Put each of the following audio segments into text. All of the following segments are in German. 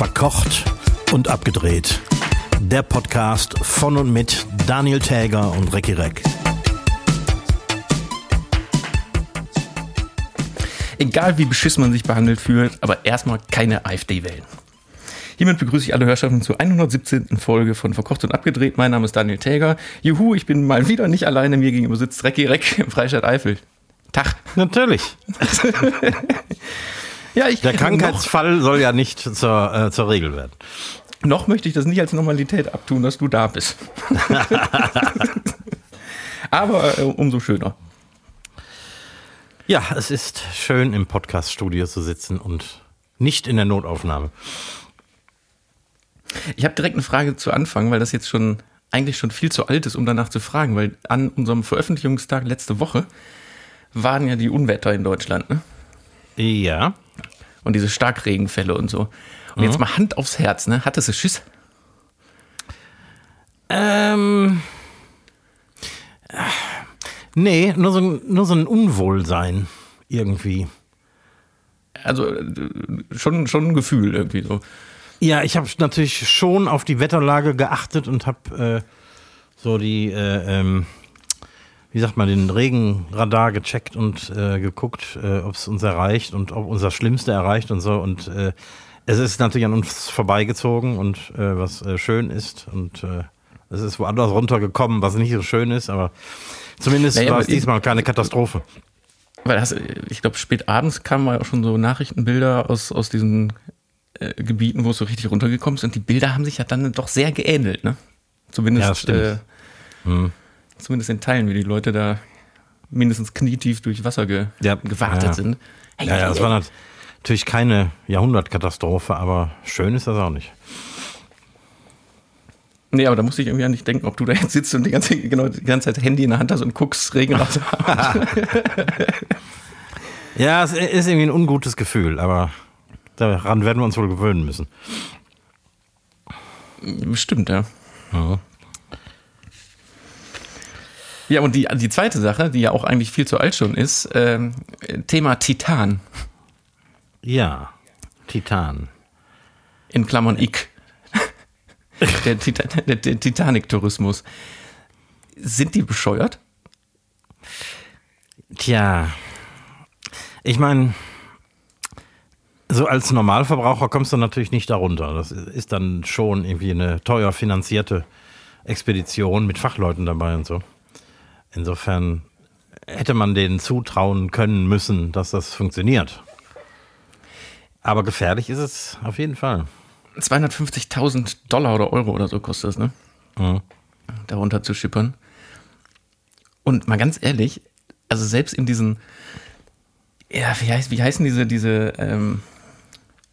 Verkocht und abgedreht. Der Podcast von und mit Daniel Täger und Recki Reck. Egal wie beschissen man sich behandelt fühlt, aber erstmal keine AfD wählen. Hiermit begrüße ich alle Hörschaften zur 117. Folge von Verkocht und Abgedreht. Mein Name ist Daniel Täger. Juhu, ich bin mal wieder nicht alleine. Mir gegenüber sitzt Recki Reck im Freistaat Eifel. Tag. Natürlich. Ja, ich, Der Krankheitsfall soll ja nicht zur, äh, zur Regel werden. Noch möchte ich das nicht als Normalität abtun, dass du da bist. Aber äh, umso schöner. Ja, es ist schön im Podcast-Studio zu sitzen und nicht in der Notaufnahme. Ich habe direkt eine Frage zu Anfang, weil das jetzt schon eigentlich schon viel zu alt ist, um danach zu fragen, weil an unserem Veröffentlichungstag letzte Woche waren ja die Unwetter in Deutschland, ne? Ja. Und diese Starkregenfälle und so. Und jetzt mal Hand aufs Herz, ne? Hattest du Schiss? Ähm. äh, Nee, nur so, ein- nur so ein Unwohlsein irgendwie. Also äh, schon, schon ein Gefühl irgendwie so. Ja, ich habe natürlich schon auf die Wetterlage geachtet und habe äh, so die, äh, ähm, wie sagt man, den Regenradar gecheckt und äh, geguckt, äh, ob es uns erreicht und ob unser Schlimmste erreicht und so. Und äh, es ist natürlich an uns vorbeigezogen und äh, was äh, schön ist. Und äh, es ist woanders runtergekommen, was nicht so schön ist, aber zumindest Naja, war es diesmal keine Katastrophe. Weil das, ich glaube, spät abends kamen mal auch schon so Nachrichtenbilder aus, aus diesen Gebieten, wo es so richtig runtergekommen ist. Und die Bilder haben sich ja dann doch sehr geähnelt, ne? Zumindest, Ja, stimmt. Hm. Zumindest in Teilen, wie die Leute da mindestens knietief durch Wasser ge Ja, gewartet ja. sind. Hey, Ja, ja, es war nat- natürlich keine Jahrhundertkatastrophe, aber schön ist das auch nicht. Nee, aber da musste ich irgendwie an dich denken, ob du da jetzt sitzt und die ganze, genau, die ganze Zeit Handy in der Hand hast und guckst Hand. Ja, es ist irgendwie ein ungutes Gefühl, aber daran werden wir uns wohl gewöhnen müssen. Stimmt, ja. Ja, und die, die zweite Sache, die ja auch eigentlich viel zu alt schon ist, ähm, Thema Titan. Ja, Titan. In Klammern ich. Der, Tita der, der Titanic-Tourismus. Sind die bescheuert? Tja, ich meine, so als Normalverbraucher kommst du natürlich nicht darunter. Das ist dann schon irgendwie eine teuer finanzierte Expedition mit Fachleuten dabei und so. Insofern hätte man denen zutrauen können müssen, dass das funktioniert. Aber gefährlich ist es auf jeden Fall. 250.000 Dollar oder Euro oder so kostet es, ne? Mhm. Darunter zu schippern. Und mal ganz ehrlich, also selbst in diesen, ja, wie, heißt, wie heißen diese, diese, ähm,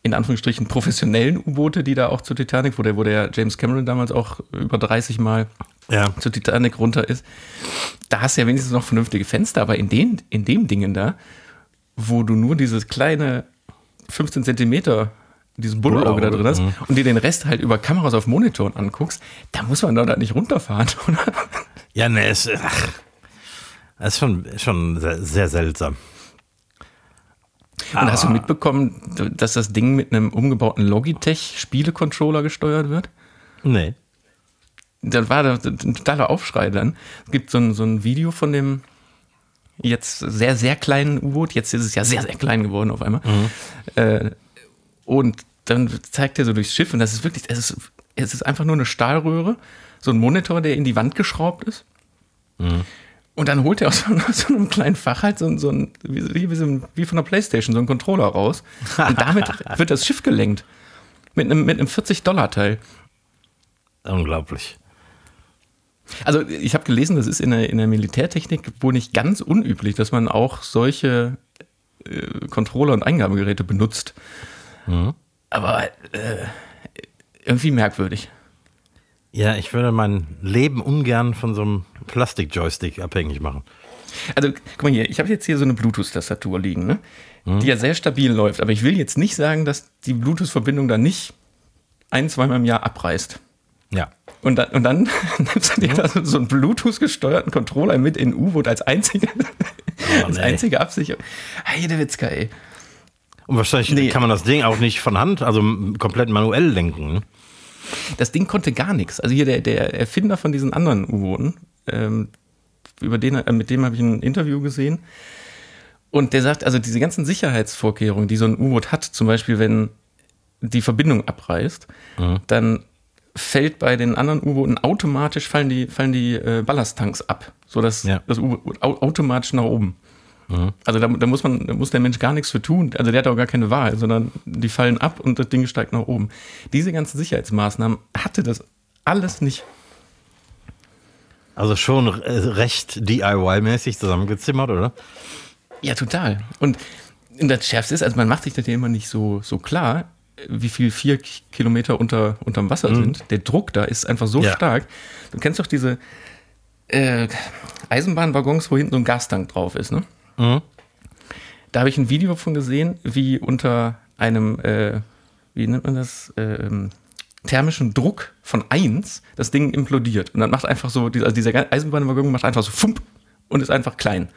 in Anführungsstrichen professionellen U-Boote, die da auch zur Titanic, wo der, wo der James Cameron damals auch über 30 Mal Ja. zur Titanic runter ist, da hast du ja wenigstens noch vernünftige Fenster, aber in den, in dem Dingen da, wo du nur dieses kleine 15 Zentimeter, dieses Bullauge da drin hast Mhm. und dir den Rest halt über Kameras auf Monitoren anguckst, da muss man doch da nicht runterfahren, oder? Ja, ne, es ach, ist schon, schon sehr, sehr seltsam. Und hast du mitbekommen, dass das Ding mit einem umgebauten Logitech-Spiele-Controller gesteuert wird? Nee. Da war da ein totaler Aufschrei dann. Es gibt so ein, so ein Video von dem jetzt sehr, sehr kleinen U-Boot. Jetzt ist es ja sehr, sehr klein geworden auf einmal. Äh, und dann zeigt er so durchs Schiff und das ist wirklich, es ist, es ist einfach nur eine Stahlröhre, so ein Monitor, der in die Wand geschraubt ist. Und dann holt er aus so, aus so einem kleinen Fach halt so, ein- so ein, wie, wie, so ein, wie von der Playstation, so einen Controller raus. Und damit wird das Schiff gelenkt. Mit einem, mit einem 40-Dollar-Teil. Unglaublich. Also ich habe gelesen, das ist in der, in der Militärtechnik wohl nicht ganz unüblich, dass man auch solche äh, Controller und Eingabegeräte benutzt. Aber äh, irgendwie merkwürdig. Ja, ich würde mein Leben ungern von so einem Plastik-Joystick abhängig machen. Also guck mal hier, ich habe jetzt hier so eine Bluetooth-Tastatur liegen, ne? die ja sehr stabil läuft. Aber ich will jetzt nicht sagen, dass die Bluetooth-Verbindung da nicht ein, zweimal im Jahr abreißt. Ja. Und dann, und dann nimmst du dir da so einen Bluetooth-gesteuerten Controller mit in U-Boot als einzige, als nee. einzige Absicherung. Heidewitzka, ey. Und wahrscheinlich Nee. kann man das Ding auch nicht von Hand, also komplett manuell lenken. Ne? Das Ding konnte gar nichts. Also hier der, der Erfinder von diesen anderen U-Booten, ähm, über den, äh, mit dem habe ich ein Interview gesehen. Und der sagt, also diese ganzen Sicherheitsvorkehrungen, die so ein U-Boot hat, zum Beispiel wenn die Verbindung abreißt, dann fällt bei den anderen U-Booten automatisch fallen die, fallen die äh, Ballasttanks ab, sodass Ja. das U-Boot au automatisch nach oben. Also da, da muss man, da muss der Mensch gar nichts für tun. Also der hat auch gar keine Wahl, sondern die fallen ab und das Ding steigt nach oben. Diese ganzen Sicherheitsmaßnahmen hatte das alles nicht. Also schon äh, recht DIY-mäßig zusammengezimmert, oder? Ja, total. Und das Schärfste ist, also man macht sich das ja immer nicht so, so klar, wie viel vier Kilometer unter, unterm Wasser sind. Der Druck da ist einfach so Ja. stark. Du kennst doch diese äh, Eisenbahnwaggons, wo hinten so ein Gastank drauf ist, ne? Da habe ich ein Video von gesehen, wie unter einem, äh, wie nennt man das, ähm, thermischen Druck von 1 das Ding implodiert. Und dann macht einfach so, also dieser Eisenbahnwaggon macht einfach so fump und ist einfach klein.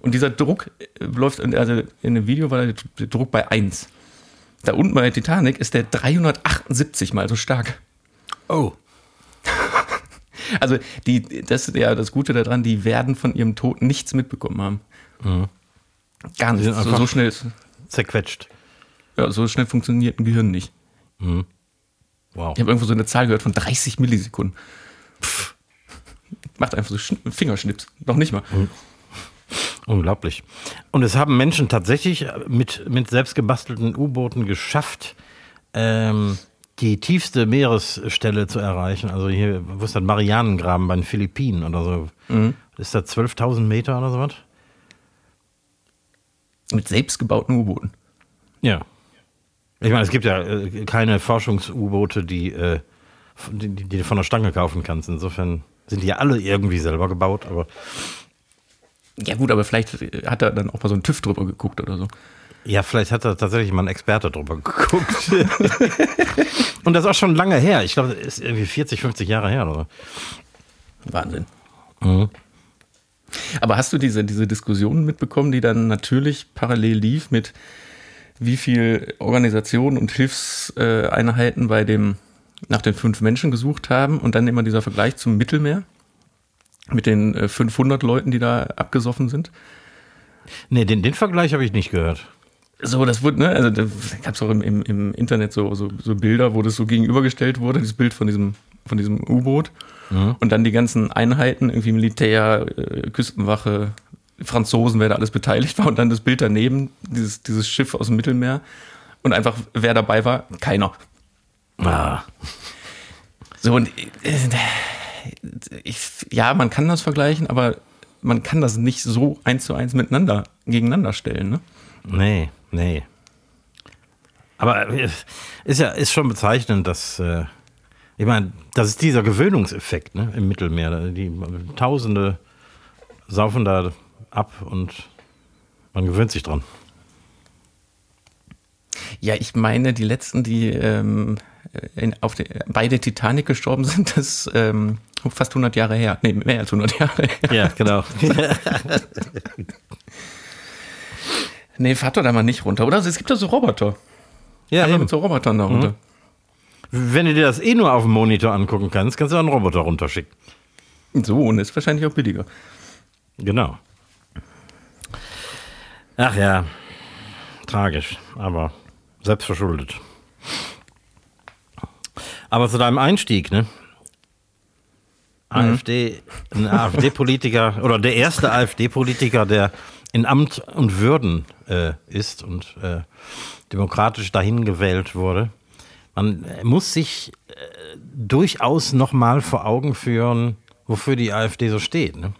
Und dieser Druck äh, läuft, in, also in dem Video war der der Druck bei 1. Da unten bei der Titanic ist der 378 mal so stark. Oh. Also die, das ist ja das Gute daran, die werden von ihrem Tod nichts mitbekommen haben. Gar Die nicht. sind So, so schnell, Zerquetscht. ja, so schnell funktioniert ein Gehirn nicht. Wow. Ich habe irgendwo so eine Zahl gehört von 30 Millisekunden. Pff. Macht einfach so Schn- Fingerschnips. Noch nicht mal. Unglaublich. Und es haben Menschen tatsächlich mit, mit selbstgebastelten U-Booten geschafft, ähm, die tiefste Meeresstelle zu erreichen. Also hier, wo ist das? Marianengraben bei den Philippinen oder so. Ist das 12.000 Meter oder sowas? Mit selbstgebauten U-Booten. Ja. Ich meine, es gibt ja äh, keine Forschungs-U-Boote, die, äh, von- die, die du von der Stange kaufen kannst. Insofern sind die ja alle irgendwie selber gebaut, aber Ja gut, aber vielleicht hat er dann auch mal so einen TÜV drüber geguckt oder so. Ja, vielleicht hat da tatsächlich mal ein Experte drüber geguckt. Und das ist auch schon lange her. Ich glaube, das ist irgendwie 40, 50 Jahre her oder Wahnsinn. so. Aber hast du diese, diese Diskussionen mitbekommen, die dann natürlich parallel lief mit wie viel Organisationen und Hilfseinheiten bei dem nach den fünf Menschen gesucht haben und dann immer dieser Vergleich zum Mittelmeer mit den äh, 500 Leuten, die da abgesoffen sind? Nee, den, den Vergleich habe ich nicht gehört. So, das wurde, ne, also da gab es auch im, im, im Internet so, so, so Bilder, wo das so gegenübergestellt wurde, dieses Bild von diesem, von diesem U-Boot. Und dann die ganzen Einheiten, irgendwie Militär, äh, Küstenwache, Franzosen, wer da alles beteiligt war. Und dann das Bild daneben, dieses, dieses Schiff aus dem Mittelmeer. Und einfach, wer dabei war, keiner. Ah. So, und äh, ich, ja, man kann das vergleichen, aber man kann das nicht so eins zu eins miteinander, gegeneinander stellen, ne? Nee, nee. Aber es ist ja ist schon bezeichnend, dass äh, ich meine, das ist dieser Gewöhnungseffekt ne, im Mittelmeer. Die Tausende saufen da ab und man gewöhnt sich dran. Ja, ich meine, die letzten, die ähm, in, auf der, bei der Titanic gestorben sind, das ähm, fast 100 Jahre her. Nee, mehr als 100 Jahre her. Ja, genau. Nee, fahrt doch da mal nicht runter. Oder es gibt da so Roboter. ja, Alle eben. mit so Robotern da runter. Wenn du dir das eh nur auf dem Monitor angucken kannst, kannst du einen Roboter runterschicken. So, und ist wahrscheinlich auch billiger. Genau. Ach ja, tragisch, aber selbstverschuldet. Aber zu deinem Einstieg, ne? AfD, ein AfD-Politiker oder der erste AfD-Politiker, der in Amt und Würden äh, ist und äh, demokratisch dahin gewählt wurde. Man muss sich äh, durchaus nochmal vor Augen führen, wofür die AfD so steht. Ne?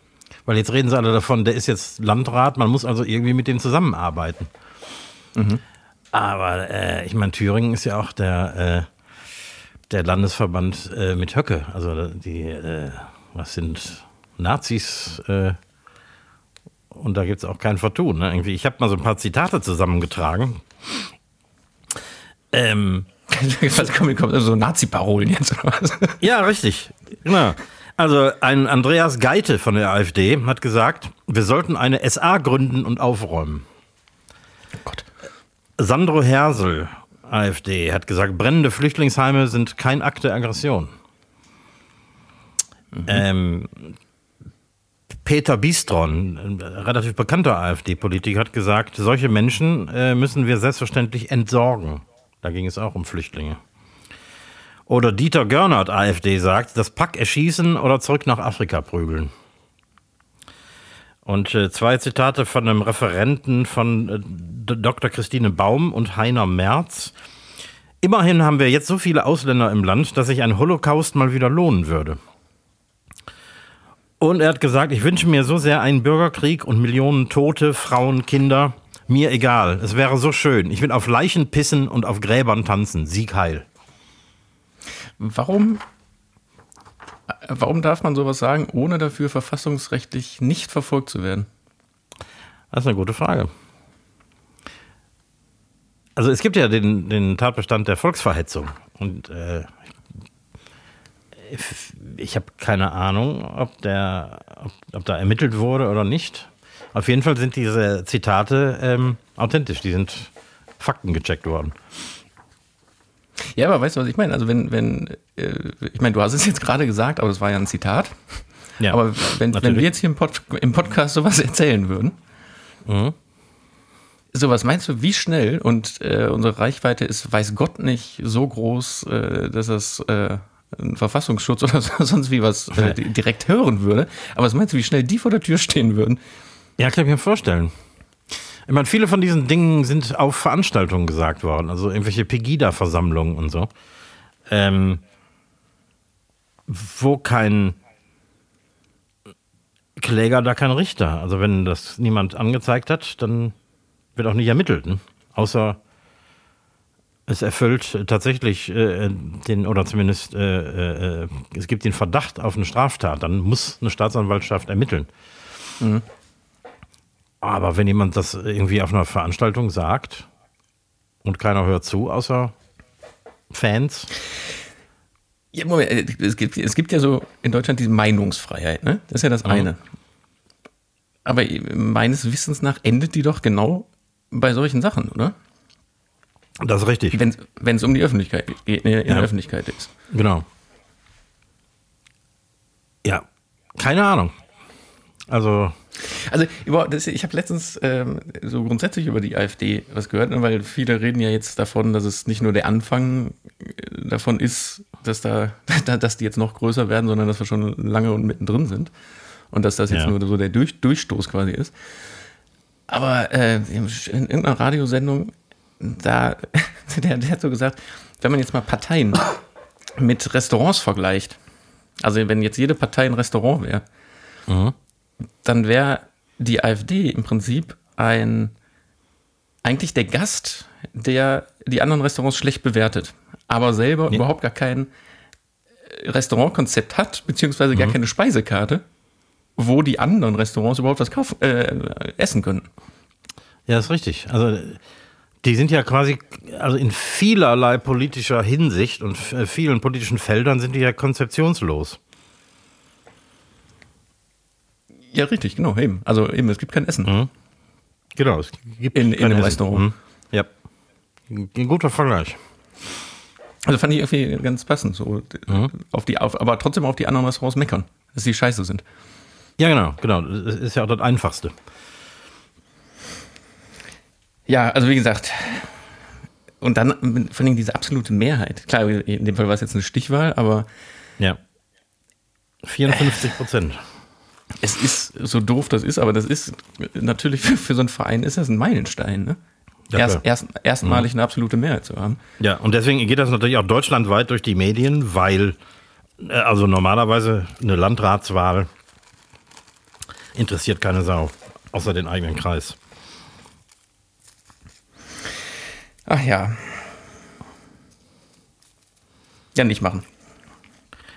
Weil jetzt reden sie alle davon, der ist jetzt Landrat, man muss also irgendwie mit dem zusammenarbeiten. Aber äh, ich meine, Thüringen ist ja auch der, äh, der Landesverband äh, mit Höcke. Also die, äh, was sind Nazis? Äh, und da gibt es auch kein Vertun. Ne? Irgendwie, ich habe mal so ein paar Zitate zusammengetragen. Ähm, was kommen, kommen so Nazi-Parolen jetzt oder was? ja, richtig. Genau. Also ein Andreas Geite von der AfD hat gesagt, wir sollten eine SA gründen und aufräumen. Oh Gott. Sandro Hersel, AfD, hat gesagt, brennende Flüchtlingsheime sind kein Akt der Aggression. Mhm. Ähm, Peter Bistron, ein relativ bekannter AfD-Politiker, hat gesagt, solche Menschen äh, müssen wir selbstverständlich entsorgen. Da ging es auch um Flüchtlinge. Oder Dieter Görnert, AfD, sagt, das Pack erschießen oder zurück nach Afrika prügeln. Und äh, zwei Zitate von einem Referenten von äh, Dr. Christine Baum und Heiner Merz. Immerhin haben wir jetzt so viele Ausländer im Land, dass sich ein Holocaust mal wieder lohnen würde. Und er hat gesagt, ich wünsche mir so sehr einen Bürgerkrieg und Millionen Tote, Frauen, Kinder. Mir egal. Es wäre so schön. Ich will auf Leichen pissen und auf Gräbern tanzen. Sieg heil. Warum, warum darf man sowas sagen, ohne dafür verfassungsrechtlich nicht verfolgt zu werden? Das ist eine gute Frage. Also es gibt ja den, den Tatbestand der Volksverhetzung. Und äh, ich habe keine Ahnung, ob, der, ob, ob, da ermittelt wurde oder nicht. Auf jeden Fall sind diese Zitate ähm, authentisch, die sind faktengecheckt worden. Ja, aber weißt du, was ich meine? Also wenn, wenn, äh, ich meine, du hast es jetzt gerade gesagt, aber es war ja ein Zitat. Ja, aber wenn, wenn wir jetzt hier im, Pod, im Podcast sowas erzählen würden, mhm. so was meinst du, wie schnell und äh, unsere Reichweite ist, weiß Gott nicht, so groß, äh, dass das äh, ein Verfassungsschutz oder sonst wie was äh, direkt hören würde. Aber was meinst du, wie schnell die vor der Tür stehen würden? Ja, kann ich mir vorstellen. Ich meine, viele von diesen Dingen sind auf Veranstaltungen gesagt worden, also irgendwelche Pegida-Versammlungen und so. Ähm, wo kein Kläger, da kein Richter. Also wenn das niemand angezeigt hat, dann wird auch nicht ermittelt. Ne? Außer es erfüllt tatsächlich äh, den, oder zumindest äh, äh, es gibt den Verdacht auf eine Straftat, dann muss eine Staatsanwaltschaft ermitteln. Mhm. Aber wenn jemand das irgendwie auf einer Veranstaltung sagt und keiner hört zu, außer Fans. Ja, Moment, äh, es gibt, es gibt ja so in Deutschland diese Meinungsfreiheit, ne? Das ist ja das mhm. eine. Aber meines Wissens nach endet die doch genau bei solchen Sachen, oder? Das ist richtig. Wenn es um die Öffentlichkeit geht, in ja. der Öffentlichkeit ist. Genau. Ja, keine Ahnung. Also. Also ich habe letztens ähm, so grundsätzlich über die AfD was gehört, ne, weil viele reden ja jetzt davon, dass es nicht nur der Anfang äh, davon ist, dass da, dass die jetzt noch größer werden, sondern dass wir schon lange und mittendrin sind und dass das jetzt ja. nur so der Durch, Durchstoß quasi ist. Aber äh, in irgendeiner Radiosendung, da, der, der hat so gesagt, wenn man jetzt mal Parteien mit Restaurants vergleicht, also wenn jetzt jede Partei ein Restaurant wäre, mhm dann wäre die AfD im Prinzip ein eigentlich der Gast, der die anderen Restaurants schlecht bewertet, aber selber nee. überhaupt gar kein Restaurantkonzept hat, beziehungsweise mhm. gar keine Speisekarte, wo die anderen Restaurants überhaupt was kaufen, äh, essen können. Ja, ist richtig. Also die sind ja quasi, also in vielerlei politischer Hinsicht und vielen politischen Feldern sind die ja konzeptionslos. Ja, richtig, genau, eben. Also eben, es gibt kein Essen. Mhm. Genau, es gibt in, in einem Essen. Restaurant. Mhm. Ja. Ein guter Vergleich. Also fand ich irgendwie ganz passend, so mhm. auf die, auf, aber trotzdem auf die anderen Restaurants meckern, dass sie scheiße sind. Ja, genau, genau. Das ist ja auch das Einfachste. Ja, also wie gesagt, und dann vor allem diese absolute Mehrheit. Klar, in dem Fall war es jetzt eine Stichwahl, aber. Ja. 54 Prozent. Es ist so doof das ist, aber das ist natürlich für, für so einen Verein ist das ein Meilenstein, ne? Ja, erst, erst, erstmalig eine absolute Mehrheit zu haben. Ja, und deswegen geht das natürlich auch deutschlandweit durch die Medien, weil äh, also normalerweise eine Landratswahl interessiert keine Sau, außer den eigenen Kreis. Ach ja. Ja, nicht machen.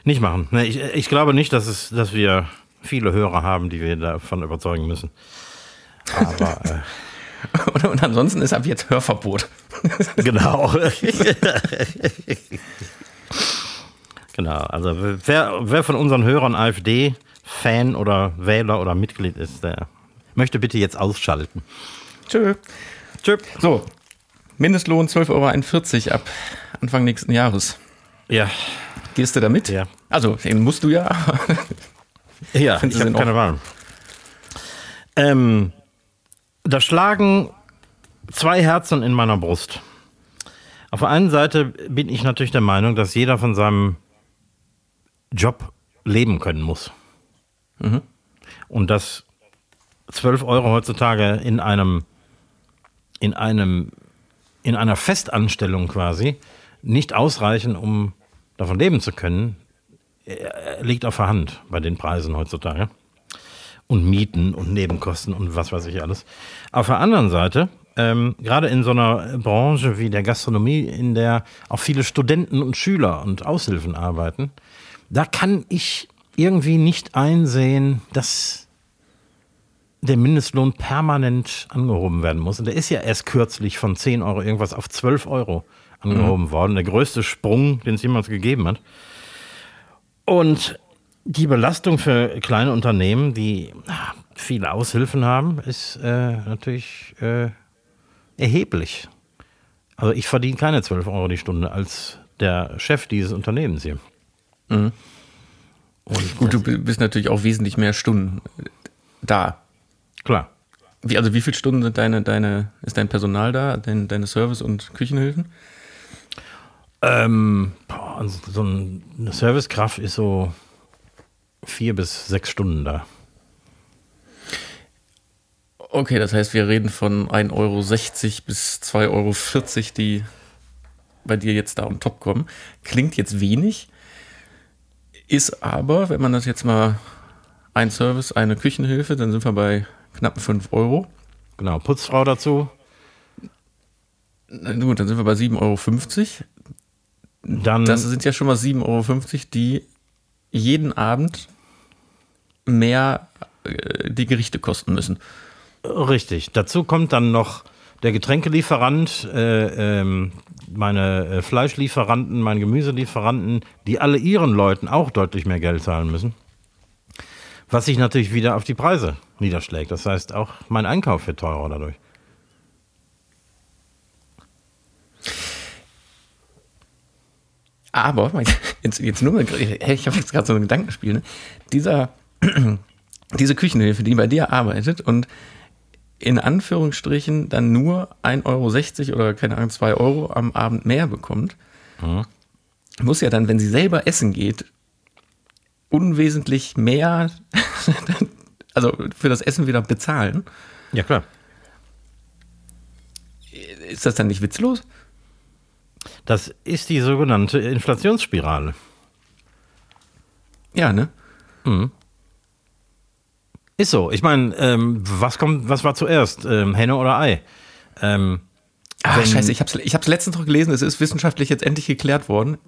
Nicht machen. Ich, ich glaube nicht, dass, es, dass wir viele Hörer haben, die wir davon überzeugen müssen. Aber. Äh, und, ansonsten ist ab jetzt Hörverbot. genau. genau. Also wer, wer von unseren Hörern AfD-Fan oder Wähler oder Mitglied ist, der möchte bitte jetzt ausschalten. Tschö. Tschö. So. Mindestlohn 12,41 Euro ab Anfang nächsten Jahres. Ja. Gehst du da mit? Ja. Also, den musst du ja. Ja, Findest ich habe keine Wahl. Ähm, da schlagen zwei Herzen in meiner Brust. Auf der einen Seite bin ich natürlich der Meinung, dass jeder von seinem Job leben können muss. Und dass 12 Euro heutzutage in einem, in einem, in einer Festanstellung quasi nicht ausreichen, um davon leben zu können, liegt auf der Hand bei den Preisen heutzutage. Und Mieten und Nebenkosten und was weiß ich alles. Auf der anderen Seite, ähm, gerade in so einer Branche wie der Gastronomie, in der auch viele Studenten und Schüler und Aushilfen arbeiten, da kann ich irgendwie nicht einsehen, dass der Mindestlohn permanent angehoben werden muss. Und der ist ja erst kürzlich von 10 Euro irgendwas auf 12 Euro angehoben worden. Der größte Sprung, den es jemals gegeben hat. Und die Belastung für kleine Unternehmen, die ah, viele Aushilfen haben, ist äh, natürlich äh, erheblich. Also ich verdiene keine 12 Euro die Stunde als der Chef dieses Unternehmens hier. Und Gut, du bist natürlich auch wesentlich mehr Stunden da. klar. Wie, also wie viele Stunden sind deine, deine, ist dein Personal da, dein, deine Service- und Küchenhilfen? Ähm, boah, so ein- eine Servicekraft ist so vier bis sechs Stunden da. Okay, das heißt, wir reden von 1,60 Euro bis 2,40 Euro, die bei dir jetzt da on top kommen. Klingt jetzt wenig, ist aber, wenn man das jetzt mal ein Service, eine Küchenhilfe, dann sind wir bei knapp 5 Euro. Genau, Putzfrau dazu. Na gut, dann sind wir bei 7,50 Euro. Dann Das sind ja schon mal 7,50 Euro, die jeden Abend mehr äh, die Gerichte kosten müssen. Richtig. Dazu kommt dann noch der Getränkelieferant, äh, ähm, meine äh, Fleischlieferanten, meine Gemüselieferanten, die alle ihren Leuten auch deutlich mehr Geld zahlen müssen. Was sich natürlich wieder auf die Preise niederschlägt. Das heißt, auch mein Einkauf wird teurer dadurch. Aber, jetzt, jetzt nur mal, hey, ich habe jetzt gerade so ein Gedankenspiel, ne? Dieser, diese Küchenhilfe, die bei dir arbeitet und in Anführungsstrichen dann nur 1,60 Euro oder keine Ahnung, 2 Euro am Abend mehr bekommt, muss ja dann, wenn sie selber essen geht, unwesentlich mehr, also für das Essen wieder bezahlen. Ja, klar. Ist das dann nicht witzlos? Das ist die sogenannte Inflationsspirale. Ja, ne? Ist so. Ich meine, ähm, was kommt, was war zuerst? Ähm, Henne oder Ei? Ähm, Ah, Wenn- scheiße, ich habe es ich hab's letztens noch gelesen, es ist wissenschaftlich jetzt endlich geklärt worden.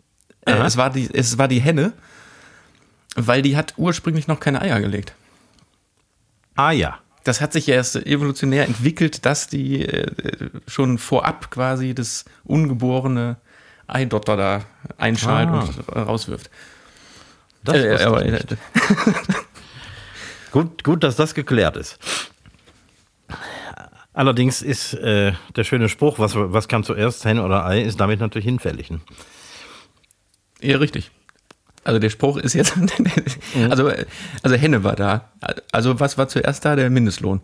Äh, es, war die, es war die Henne, weil die hat ursprünglich noch keine Eier gelegt. ah ja. Das hat sich ja erst evolutionär entwickelt, dass die äh, schon vorab quasi das ungeborene Eidotter da einschalt Ah. und rauswirft. Das Äh, aber, äh, nicht. Gut, gut, dass das geklärt ist. Allerdings ist äh, der schöne Spruch, was, was kam zuerst, Henne oder Ei, ist damit natürlich hinfällig. Ne? Ja, richtig. Also der Spruch ist jetzt, also, also Henne war da. Also was war zuerst da? Der Mindestlohn.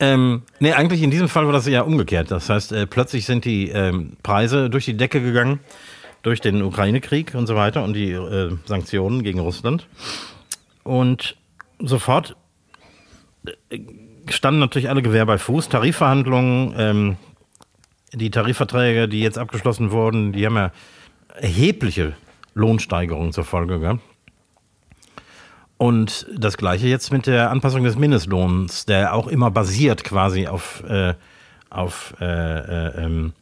Ähm, nee, eigentlich in diesem Fall war das ja umgekehrt. Das heißt, äh, plötzlich sind die ähm, Preise durch die Decke gegangen, durch den Ukraine-Krieg und so weiter und die äh, Sanktionen gegen Russland. Und sofort äh, standen natürlich alle Gewehr bei Fuß. Tarifverhandlungen, ähm, die Tarifverträge, die jetzt abgeschlossen wurden, die haben ja erhebliche Lohnsteigerungen zur Folge gehabt. Und das gleiche jetzt mit der Anpassung des Mindestlohns, der auch immer basiert quasi auf, äh, auf äh, äh, ähm,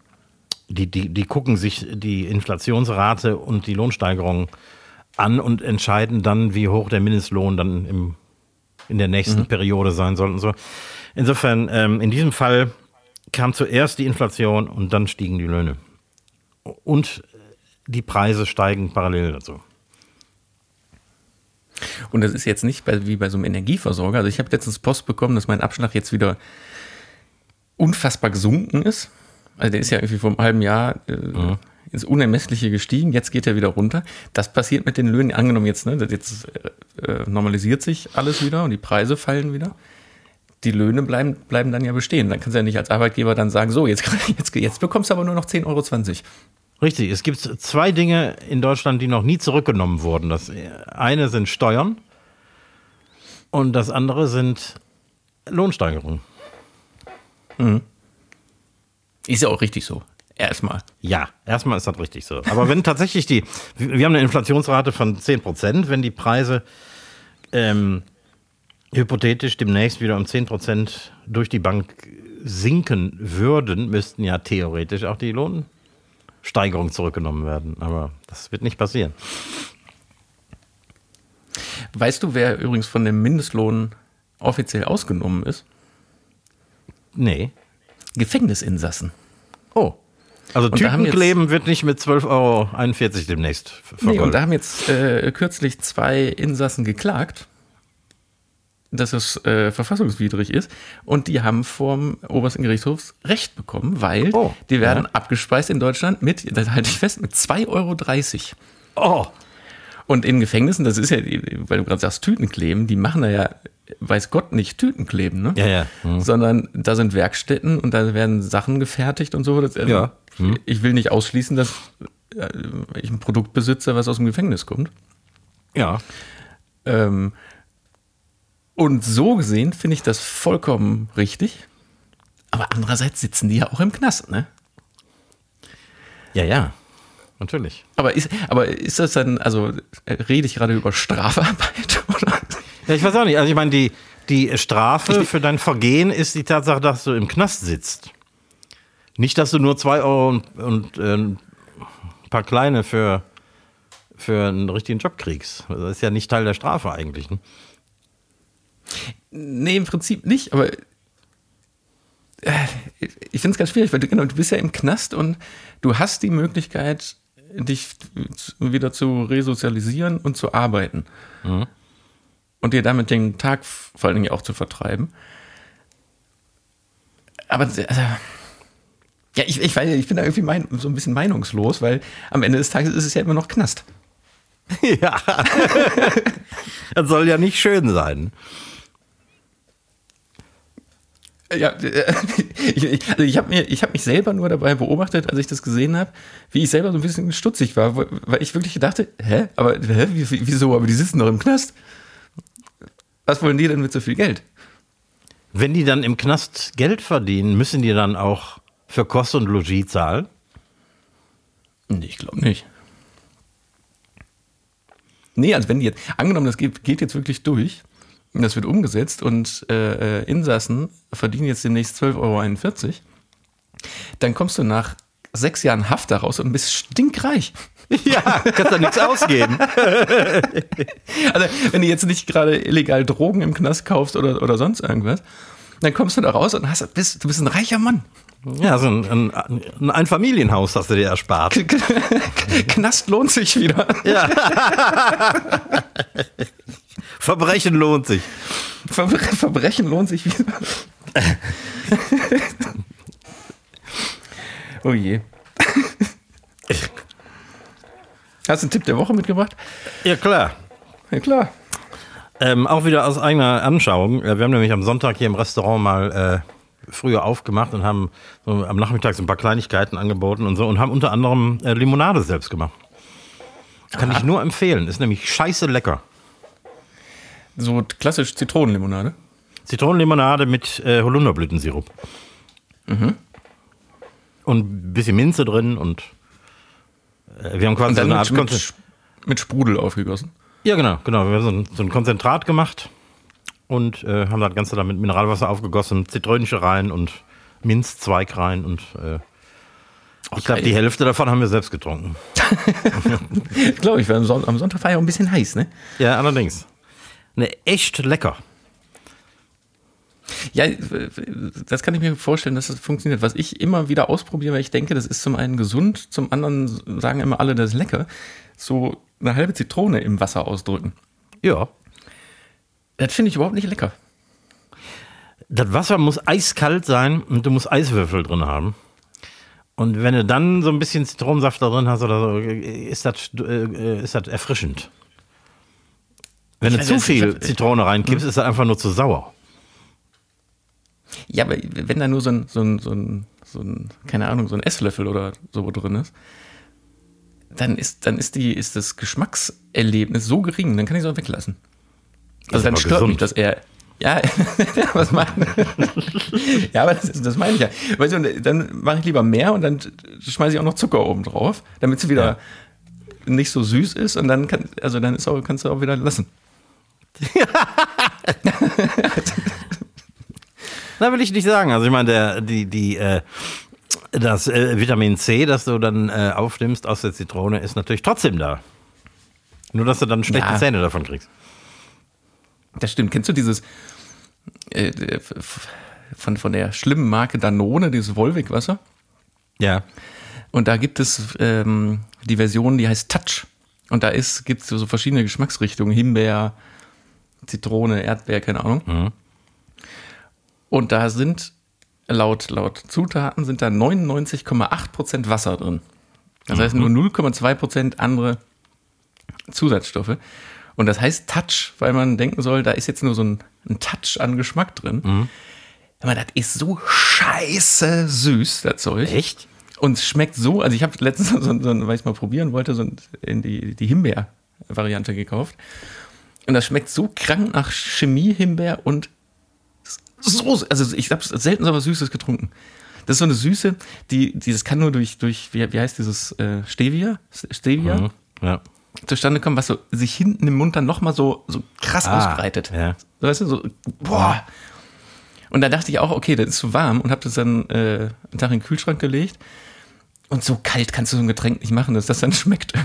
die, die, die gucken sich die Inflationsrate und die Lohnsteigerung an und entscheiden dann, wie hoch der Mindestlohn dann im, in der nächsten Periode sein soll und so. Insofern, ähm, in diesem Fall kam zuerst die Inflation und dann stiegen die Löhne. Und die Preise steigen parallel dazu. Und das ist jetzt nicht bei, wie bei so einem Energieversorger. Also ich habe letztens Post bekommen, dass mein Abschlag jetzt wieder unfassbar gesunken ist. Also der ist ja irgendwie vor einem halben Jahr äh, mhm. ins Unermessliche gestiegen, jetzt geht er wieder runter. Das passiert mit den Löhnen, angenommen jetzt, ne, jetzt äh, äh normalisiert sich alles wieder und die Preise fallen wieder. Die Löhne bleiben, bleiben dann ja bestehen. Dann kannst du ja nicht als Arbeitgeber dann sagen, so, jetzt, jetzt, jetzt bekommst du aber nur noch 10,20 Euro. Richtig, es gibt zwei Dinge in Deutschland, die noch nie zurückgenommen wurden. Das eine sind Steuern und das andere sind Lohnsteigerungen. Mhm. Ist ja auch richtig so. Erstmal. Ja, erstmal ist das richtig so. Aber wenn tatsächlich die, wir haben eine Inflationsrate von 10 Prozent, wenn die Preise ähm, hypothetisch demnächst wieder um 10 Prozent durch die Bank sinken würden, müssten ja theoretisch auch die Lohnsteigerungen zurückgenommen werden. Aber das wird nicht passieren. Weißt du, wer übrigens von dem Mindestlohn offiziell ausgenommen ist? Nee. Gefängnisinsassen. Oh. Also Typenkleben wird nicht mit 12,41 Euro demnächst vergolten. Nee, und da haben jetzt äh, kürzlich zwei Insassen geklagt, dass es äh, verfassungswidrig ist. Und die haben vom obersten Gerichtshof Recht bekommen, weil oh, die werden ja. abgespeist in Deutschland mit, das halte ich fest, mit 2,30 Euro. Oh. Und in Gefängnissen, das ist ja, weil du gerade sagst, Tütenkleben, die machen da ja weiß Gott nicht Tütenkleben, ne? Ja, ja. Mhm. Sondern da sind Werkstätten und da werden Sachen gefertigt und so. Das, also ja. Mhm. Ich will nicht ausschließen, dass äh, ich ein Produkt besitze, was aus dem Gefängnis kommt. Ja. Ähm, und so gesehen finde ich das vollkommen richtig. Aber andererseits sitzen die ja auch im Knast, ne? Ja, ja. Natürlich. Aber ist, aber ist das dann, also rede ich gerade über Strafarbeit oder? Ja, ich weiß auch nicht. Also ich meine, die, die Strafe für dein Vergehen ist die Tatsache, dass du im Knast sitzt. Nicht, dass du nur zwei Euro und, und äh, ein paar kleine für, für einen richtigen Job kriegst. Das ist ja nicht Teil der Strafe eigentlich. Ne? Nee, im Prinzip nicht, aber äh, ich finde es ganz schwierig, weil du, genau, du bist ja im Knast und du hast die Möglichkeit, dich wieder zu resozialisieren und zu arbeiten. Mhm und dir damit den Tag vor allen Dingen auch zu vertreiben. Aber also, ja, ich, ich, ich bin da irgendwie mein, so ein bisschen meinungslos, weil am Ende des Tages ist es ja immer noch Knast. Ja. das soll ja nicht schön sein. Ja, ich, also ich habe hab mich selber nur dabei beobachtet, als ich das gesehen habe, wie ich selber so ein bisschen stutzig war, weil ich wirklich dachte, hä, aber hä, wieso, aber die sitzen doch im Knast. Was wollen die denn mit so viel Geld? Wenn die dann im Knast Geld verdienen, müssen die dann auch für Kost und Logis zahlen? Nee, ich glaube nicht. Nee, also wenn die jetzt, angenommen, das geht, geht jetzt wirklich durch, das wird umgesetzt und äh, äh Insassen verdienen jetzt demnächst 12,41 Euro, dann kommst du nach sechs Jahren Haft daraus und bist stinkreich. Ja, kannst da nichts ausgeben. Also, wenn du jetzt nicht gerade illegal Drogen im Knast kaufst oder, oder sonst irgendwas, dann kommst du da raus und hast, bist, du bist ein reicher Mann. Ja, so ein, ein, ein Familienhaus hast du dir erspart. Knast lohnt sich wieder. Ja. Verbrechen lohnt sich. Ver Verbrechen lohnt sich wieder. oh je. Hast du einen Tipp der Woche mitgebracht? Ja, klar. Ja, klar. Ähm, auch wieder aus eigener Anschauung. Wir haben nämlich am Sonntag hier im Restaurant mal äh, früher aufgemacht und haben so am Nachmittag so ein paar Kleinigkeiten angeboten und so und haben unter anderem äh, Limonade selbst gemacht. Kann Aha. ich nur empfehlen. Ist nämlich scheiße lecker. So klassisch Zitronenlimonade? Zitronenlimonade mit äh, Holunderblütensirup. Mhm. Und ein bisschen Minze drin und äh, wir haben quasi so eine Art mit, mit, Sprudel aufgegossen. Ja, genau, genau. Wir haben so ein, so ein Konzentrat gemacht und äh, haben das Ganze dann mit Mineralwasser aufgegossen, Zitrönchen rein und Minzzweig rein und äh, ich glaube, die Hälfte davon haben wir selbst getrunken. glaube ich, weil am Sonntag war ja auch ein bisschen heiß, ne? Ja, allerdings. Ne, echt lecker. Ja, das kann ich mir vorstellen, dass das funktioniert. Was ich immer wieder ausprobiere, weil ich denke, das ist zum einen gesund, zum anderen sagen immer alle, das ist lecker. So eine halbe Zitrone im Wasser ausdrücken. Ja. Das finde ich überhaupt nicht lecker. Das Wasser muss eiskalt sein und du musst Eiswürfel drin haben. Und wenn du dann so ein bisschen Zitronensaft da drin hast oder so, ist das, äh, ist das erfrischend. Wenn du zu viel Zitrone reinkippst, ist das einfach nur zu sauer. Ja, aber wenn da nur so ein, so ein, so ein, so ein keine Ahnung, so ein Esslöffel oder so drin ist, dann ist, dann ist die, ist das Geschmackserlebnis so gering, dann kann ich es auch weglassen. Also Ist dann stört gesund. mich das eher. Ja, was meine Ja, aber das, das meine ich ja. Weißt du, dann mache ich lieber mehr und dann schmeiße ich auch noch Zucker oben drauf, damit es wieder nicht so süß ist und dann kann, also dann ist auch, kannst du auch wieder lassen. Na, will ich nicht sagen. Also ich meine, der, die, die, äh, das äh, Vitamin C, das du dann äh, aufnimmst aus der Zitrone, ist natürlich trotzdem da. Nur, dass du dann schlechte Ja. Zähne davon kriegst. Das stimmt. Kennst du dieses äh, von, von der schlimmen Marke Danone, dieses Volvic-Wasser? Ja. Und da gibt es ähm, die Version, die heißt Touch. Und da gibt es so verschiedene Geschmacksrichtungen. Himbeer, Zitrone, Erdbeer, keine Ahnung. Und da sind laut, laut Zutaten sind da 99,8% Wasser drin. Das heißt nur 0,2% andere Zusatzstoffe. Und das heißt Touch, weil man denken soll, da ist jetzt nur so ein, ein Touch an Geschmack drin. Aber das ist so scheiße süß, das Zeug. Echt? Und es schmeckt so, also ich habe letztens, so, so, weil ich mal probieren wollte, so in die, die Himbeer-Variante gekauft. Und das schmeckt so krank nach Chemie-Himbeer und so, also ich habe selten so was Süßes getrunken. Das ist so eine Süße, die, die das kann nur durch, durch wie, wie heißt dieses äh, Stevia? Stevia Mhm. Ja. zustande kommen, was so sich hinten im Mund dann nochmal so, so krass Ah, ausbreitet. ja. So, weißt du, so, boah. Und da dachte ich auch, okay, das ist zu warm und habe das dann äh, einen Tag in den Kühlschrank gelegt. Und so kalt kannst du so ein Getränk nicht machen, dass das dann schmeckt.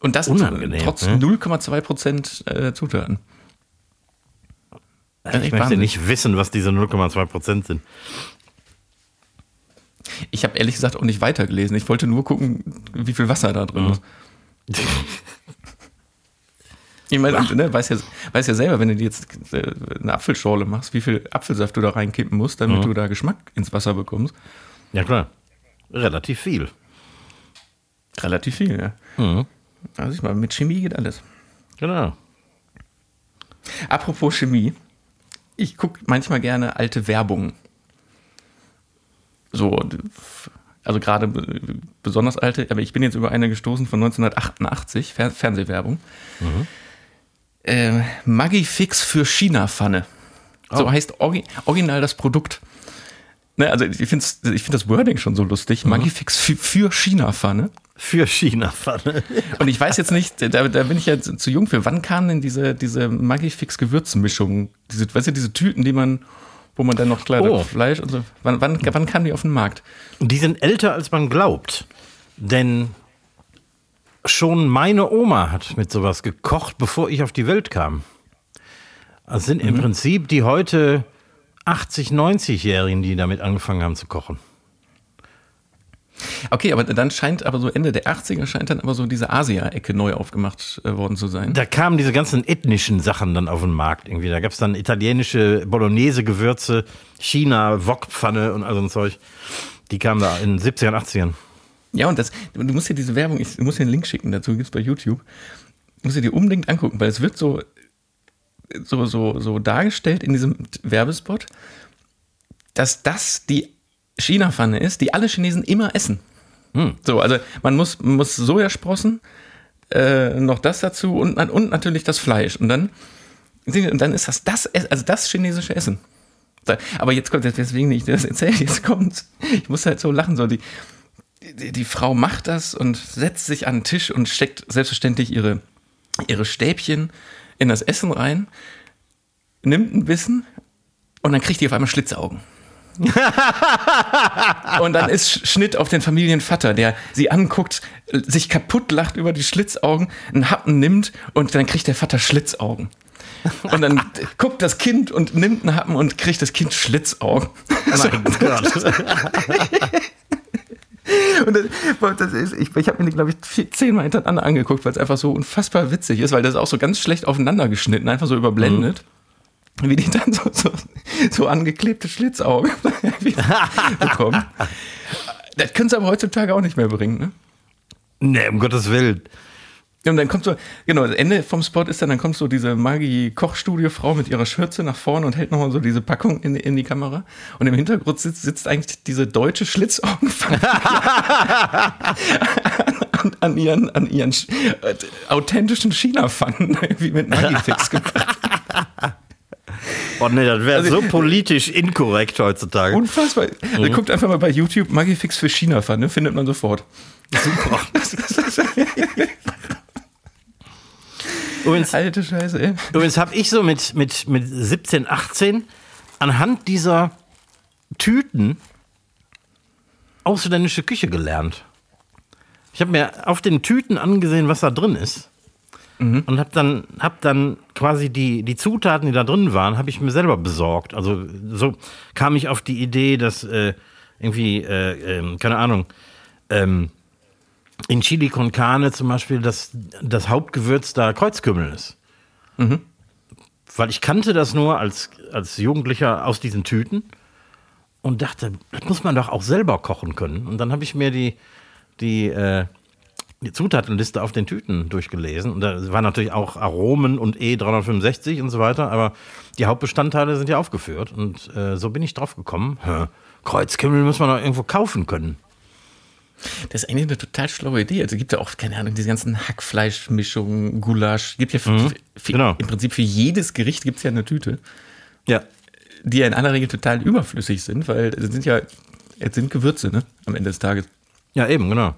und das Unangenehm, trotz ne? 0,2 Prozent äh, Zutaten. Ist Ich möchte Wahnsinn. nicht wissen, was diese 0,2 Prozent sind. Ich habe ehrlich gesagt auch nicht weitergelesen. Ich wollte nur gucken, wie viel Wasser da drin ist. Ich meine, ne, weiß, ja, weiß ja selber, wenn du dir jetzt äh, eine Apfelschorle machst, wie viel Apfelsaft du da reinkippen musst, damit du da Geschmack ins Wasser bekommst. Ja, klar. Relativ viel. Relativ viel, ja. Mhm. Also ich mal, mit Chemie geht alles. Genau. Apropos Chemie, ich gucke manchmal gerne alte Werbungen. So, also gerade be- besonders alte, aber ich bin jetzt über eine gestoßen von 1988, Fer Fernsehwerbung. Äh, Maggi-Fix für China-Pfanne. So Oh. heißt orgi original das Produkt. Ne, also ich finde ich find das Wording schon so lustig. Maggi-Fix für, für China-Pfanne. Für China-Pfanne. Und ich weiß jetzt nicht, da, da bin ich ja zu jung für. Wann kam denn diese, diese Maggi-Fix-Gewürzmischung? Diese, weißt du, diese Tüten, die man, wo man dann noch klar Oh. Fleisch und so. Wann, wann, wann kam die auf den Markt? Die sind älter, als man glaubt. Denn schon meine Oma hat mit sowas gekocht, bevor ich auf die Welt kam. Das sind im Prinzip die heute 80, 90-Jährigen, die damit angefangen haben zu kochen. Okay, aber dann scheint aber so Ende der 80er scheint dann aber so diese Asia-Ecke neu aufgemacht äh, worden zu sein. Da kamen diese ganzen ethnischen Sachen dann auf den Markt irgendwie. Da gab es dann italienische Bolognese-Gewürze, China, Wokpfanne und all so ein Zeug. Die kamen da in den 70ern, 80ern. Ja, und das, du musst dir diese Werbung, ich muss dir einen Link schicken, dazu gibt's bei YouTube. Musst du dir unbedingt angucken, weil es wird so, so, so, so dargestellt in diesem Werbespot, dass das die China-Pfanne ist, die alle Chinesen immer essen. So, also man muss, muss Sojasprossen, äh, noch das dazu und, und natürlich das Fleisch. Und dann, und dann ist das das, also das chinesische Essen. Aber jetzt kommt, deswegen ich das erzähle, jetzt kommt, ich muss halt so lachen, so die, die, die Frau macht das und setzt sich an den Tisch und steckt selbstverständlich ihre, ihre Stäbchen in das Essen rein, nimmt ein Bissen und dann kriegt die auf einmal Schlitzaugen. und dann ist Sch- Schnitt auf den Familienvater, der sie anguckt, sich kaputt lacht über die Schlitzaugen, einen Happen nimmt und dann kriegt der Vater Schlitzaugen. Und dann guckt das Kind und nimmt einen Happen und kriegt das Kind Schlitzaugen. Mein Gott. Und das, das ist, ich, ich habe mir die, glaube ich, vier, zehnmal hintereinander angeguckt, weil es einfach so unfassbar witzig ist, weil das ist auch so ganz schlecht aufeinander geschnitten, einfach so überblendet. wie die dann so, so, so angeklebte Schlitzaugen bekommen. Das können sie aber heutzutage auch nicht mehr bringen, ne? Nee, um Gottes Willen. Und dann kommt so, genau, das Ende vom Spot ist dann, dann kommt so diese Maggi-Kochstudio-Frau mit ihrer Schürze nach vorne und hält nochmal so diese Packung in, in die Kamera. Und im Hintergrund sitzt, sitzt eigentlich diese deutsche Schlitzaugenfamilie an, an ihren, an ihren äh, authentischen China-Pfannen irgendwie mit Maggi-Fix gemacht. Oh nee, das wäre so politisch inkorrekt heutzutage. Unfassbar. Mhm. Guckt einfach mal bei YouTube Maggi-Fix für China-Pfanne, findet man sofort. Super. Übrigens, Alte Scheiße, ey. Übrigens habe ich so mit, mit, mit 17, 18 anhand dieser Tüten ausländische Küche gelernt. Ich habe mir auf den Tüten angesehen, was da drin ist. Mhm. Und habe dann, hab dann quasi die, die Zutaten, die da drin waren, habe ich mir selber besorgt. Also so kam ich auf die Idee, dass äh, irgendwie, äh, äh, keine Ahnung, ähm, in Chili con Carne zum Beispiel das, das Hauptgewürz da Kreuzkümmel ist. Mhm. Weil ich kannte das nur als, als Jugendlicher aus diesen Tüten und dachte, das muss man doch auch selber kochen können. Und dann habe ich mir die, die, äh, die Zutatenliste auf den Tüten durchgelesen. Und da waren natürlich auch Aromen und E365 und so weiter, aber die Hauptbestandteile sind ja aufgeführt. Und äh, so bin ich drauf gekommen. Kreuzkümmel muss man doch irgendwo kaufen können. Das ist eigentlich eine total schlaue Idee. Also gibt ja auch, keine Ahnung, diese ganzen Hackfleischmischungen, Gulasch. Gibt ja für, mhm, für, genau. im Prinzip für jedes Gericht gibt es ja eine Tüte. Ja. Die ja in aller Regel total überflüssig sind, weil es sind ja, es sind Gewürze, ne? Am Ende des Tages. Ja, eben, genau.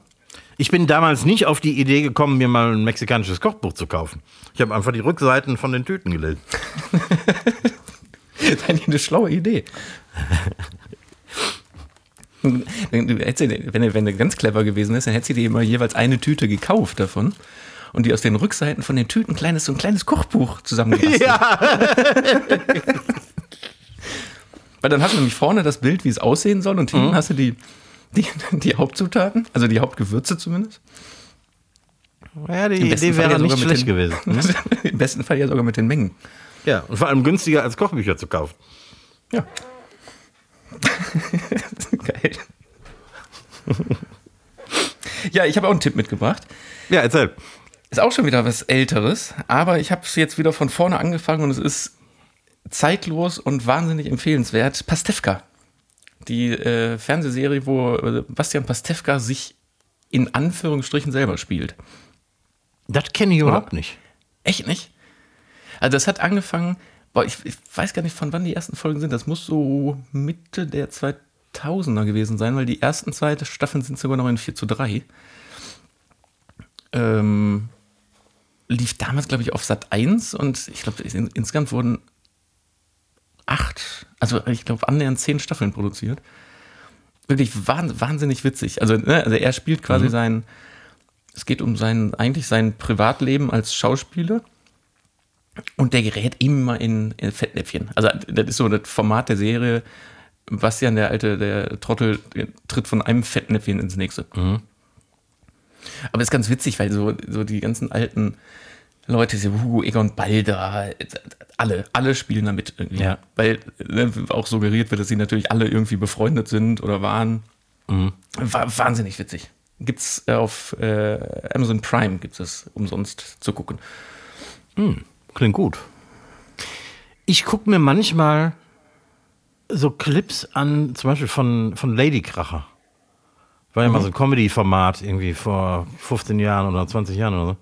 Ich bin damals nicht auf die Idee gekommen, mir mal ein mexikanisches Kochbuch zu kaufen. Ich habe einfach die Rückseiten von den Tüten gelesen. das ist eigentlich eine schlaue Idee. Du hättest, wenn, er, wenn er ganz clever gewesen ist, dann hätte sie dir immer jeweils eine Tüte gekauft davon und die aus den Rückseiten von den Tüten kleines, so ein kleines Kochbuch zusammengebastelt. Ja. Weil dann hast du nämlich vorne das Bild, wie es aussehen soll, und hinten mhm. hast du die, die, die Hauptzutaten, also die Hauptgewürze zumindest. Ja, die Idee wäre ja nicht schlecht den, gewesen. Ne? Im besten Fall ja sogar mit den Mengen. Ja, und vor allem günstiger als Kochbücher zu kaufen. Ja. Geil. ja, ich habe auch einen Tipp mitgebracht. Ja, erzähl. Ist auch schon wieder was Älteres, aber ich habe es jetzt wieder von vorne angefangen und es ist zeitlos und wahnsinnig empfehlenswert. Pastewka. Die äh, Fernsehserie, wo äh, Bastian Pastewka sich in Anführungsstrichen selber spielt. Das kenne ich überhaupt nicht. Echt nicht? Also das hat angefangen Boah, ich, ich, weiß gar nicht, von wann die ersten Folgen sind. Das muss so Mitte der 2000er gewesen sein, weil die ersten zwei Staffeln sind sogar noch in 4 zu 3. Ähm, lief damals, glaube ich, auf Sat 1 und ich glaube, in, insgesamt wurden acht, also ich glaube, annähernd zehn Staffeln produziert. Wirklich wahnsinnig witzig. Also, ne, also er spielt quasi mhm. sein, es geht um sein, eigentlich sein Privatleben als Schauspieler und der gerät immer in, in Fettnäpfchen. Also, das ist so das Format der Serie. Bastian, der alte, der Trottel, der tritt von einem Fettnäpfchen ins nächste. Mhm. Aber ist ganz witzig, weil so, so die ganzen alten Leute, so Hugo Egon Balder, alle, alle spielen damit irgendwie. Ja. Weil ne, auch suggeriert wird, dass sie natürlich alle irgendwie befreundet sind oder waren. Mhm. War wahnsinnig witzig. Gibt's auf äh, Amazon Prime, gibt es umsonst zu gucken. Mhm. Klingt gut. Ich gucke mir manchmal so Clips an, zum Beispiel von, von Lady Kracher. War ja mhm. mal so ein Comedy-Format irgendwie vor 15 Jahren oder 20 Jahren oder so.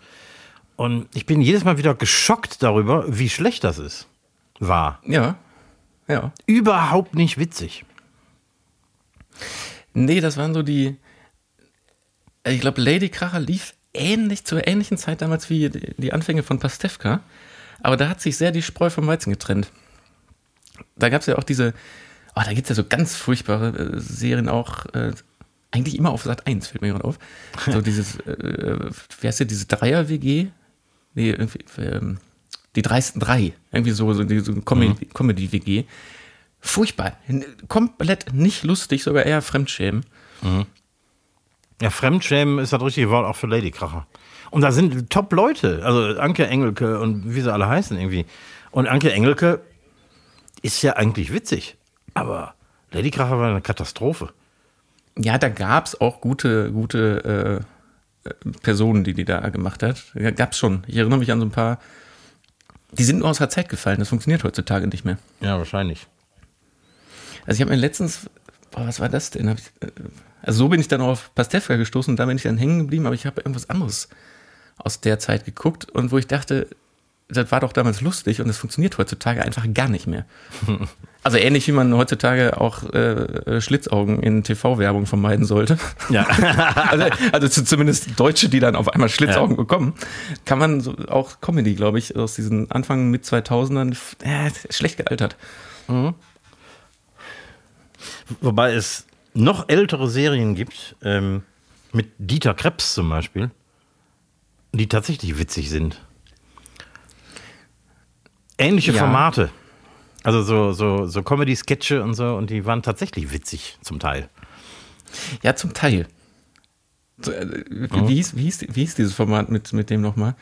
Und ich bin jedes Mal wieder geschockt darüber, wie schlecht das ist. War. Ja. Ja. Überhaupt nicht witzig. Nee, das waren so die. Ich glaube, Lady Kracher lief ähnlich zur ähnlichen Zeit damals wie die Anfänge von Pastewka. Aber da hat sich sehr die Spreu vom Weizen getrennt. Da gab es ja auch diese, oh, da gibt es ja so ganz furchtbare äh, Serien auch, äh, eigentlich immer auf Sat 1, fällt mir gerade auf. So dieses, äh, wie heißt der, diese Dreier-WG? Nee, irgendwie, ähm, die dreisten drei. Irgendwie so, so, so mhm. Comedy-WG. Furchtbar. Komplett nicht lustig, sogar eher Fremdschämen. Mhm. Ja, Fremdschämen ist das richtige Wort auch für Ladykracher. Und da sind Top-Leute, also Anke Engelke und wie sie alle heißen irgendwie. Und Anke Engelke ist ja eigentlich witzig. Aber Ladykracher war eine Katastrophe. Ja, da gab es auch gute, gute äh, Personen, die die da gemacht hat. Ja, gab es schon. Ich erinnere mich an so ein paar. Die sind nur aus der Zeit gefallen. Das funktioniert heutzutage nicht mehr. Ja, wahrscheinlich. Also ich habe mir letztens, boah, was war das denn? Äh, also so bin ich dann auf Pastewka gestoßen und da bin ich dann hängen geblieben, aber ich habe irgendwas anderes aus der Zeit geguckt und wo ich dachte, das war doch damals lustig und das funktioniert heutzutage einfach gar nicht mehr. Also ähnlich wie man heutzutage auch äh, Schlitzaugen in TV-Werbung vermeiden sollte. Ja. also, also zumindest Deutsche, die dann auf einmal Schlitzaugen Ja. bekommen, kann man so auch Comedy, glaube ich, aus diesen Anfang mit 2000ern äh, schlecht gealtert. Wobei es noch ältere Serien gibt, ähm, mit Dieter Krebs zum Beispiel, die tatsächlich witzig sind. Ähnliche Ja. Formate. Also so, so, so Comedy-Sketche und so, und die waren tatsächlich witzig zum Teil. Ja, zum Teil. So, äh, wie, wie, hieß, wie, hieß, wie hieß dieses Format mit, mit dem nochmal?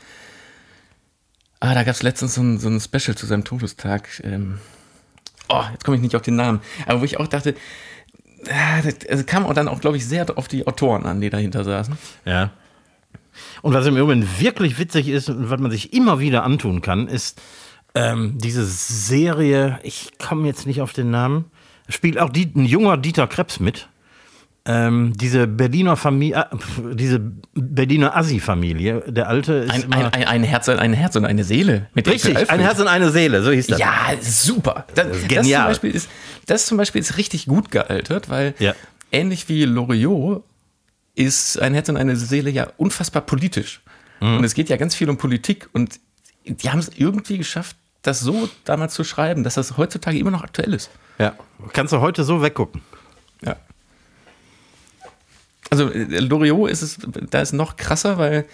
Ah, da gab es letztens so ein, so ein Special zu seinem Todestag. Ähm, oh, jetzt komme ich nicht auf den Namen. Aber wo ich auch dachte, ah, das kam auch dann auch, glaube ich, sehr auf die Autoren an, die dahinter saßen. Ja. Und was im Übrigen wirklich witzig ist und was man sich immer wieder antun kann, ist ähm, diese Serie, ich komme jetzt nicht auf den Namen, spielt auch ein junger Dieter Krebs mit. Ähm, diese Berliner Familie, äh, diese Berliner Assi-Familie, der Alte ist Ein, ein, ein, ein, Herz, ein Herz und eine Seele. Mit richtig, ein. Herz und eine Seele, so hieß das. Ja, super. Das, ist Das, genial. zum Beispiel ist, das zum Beispiel ist richtig gut gealtert, weil Ja. ähnlich wie Loriot ist ein Herz und eine Seele ja unfassbar politisch. Mhm. Und es geht ja ganz viel um Politik und die haben es irgendwie geschafft, das so damals zu schreiben, dass das heutzutage immer noch aktuell ist. ja. Kannst du heute so weggucken. Ja. Also äh, Loriot ist es, da ist noch krasser, weil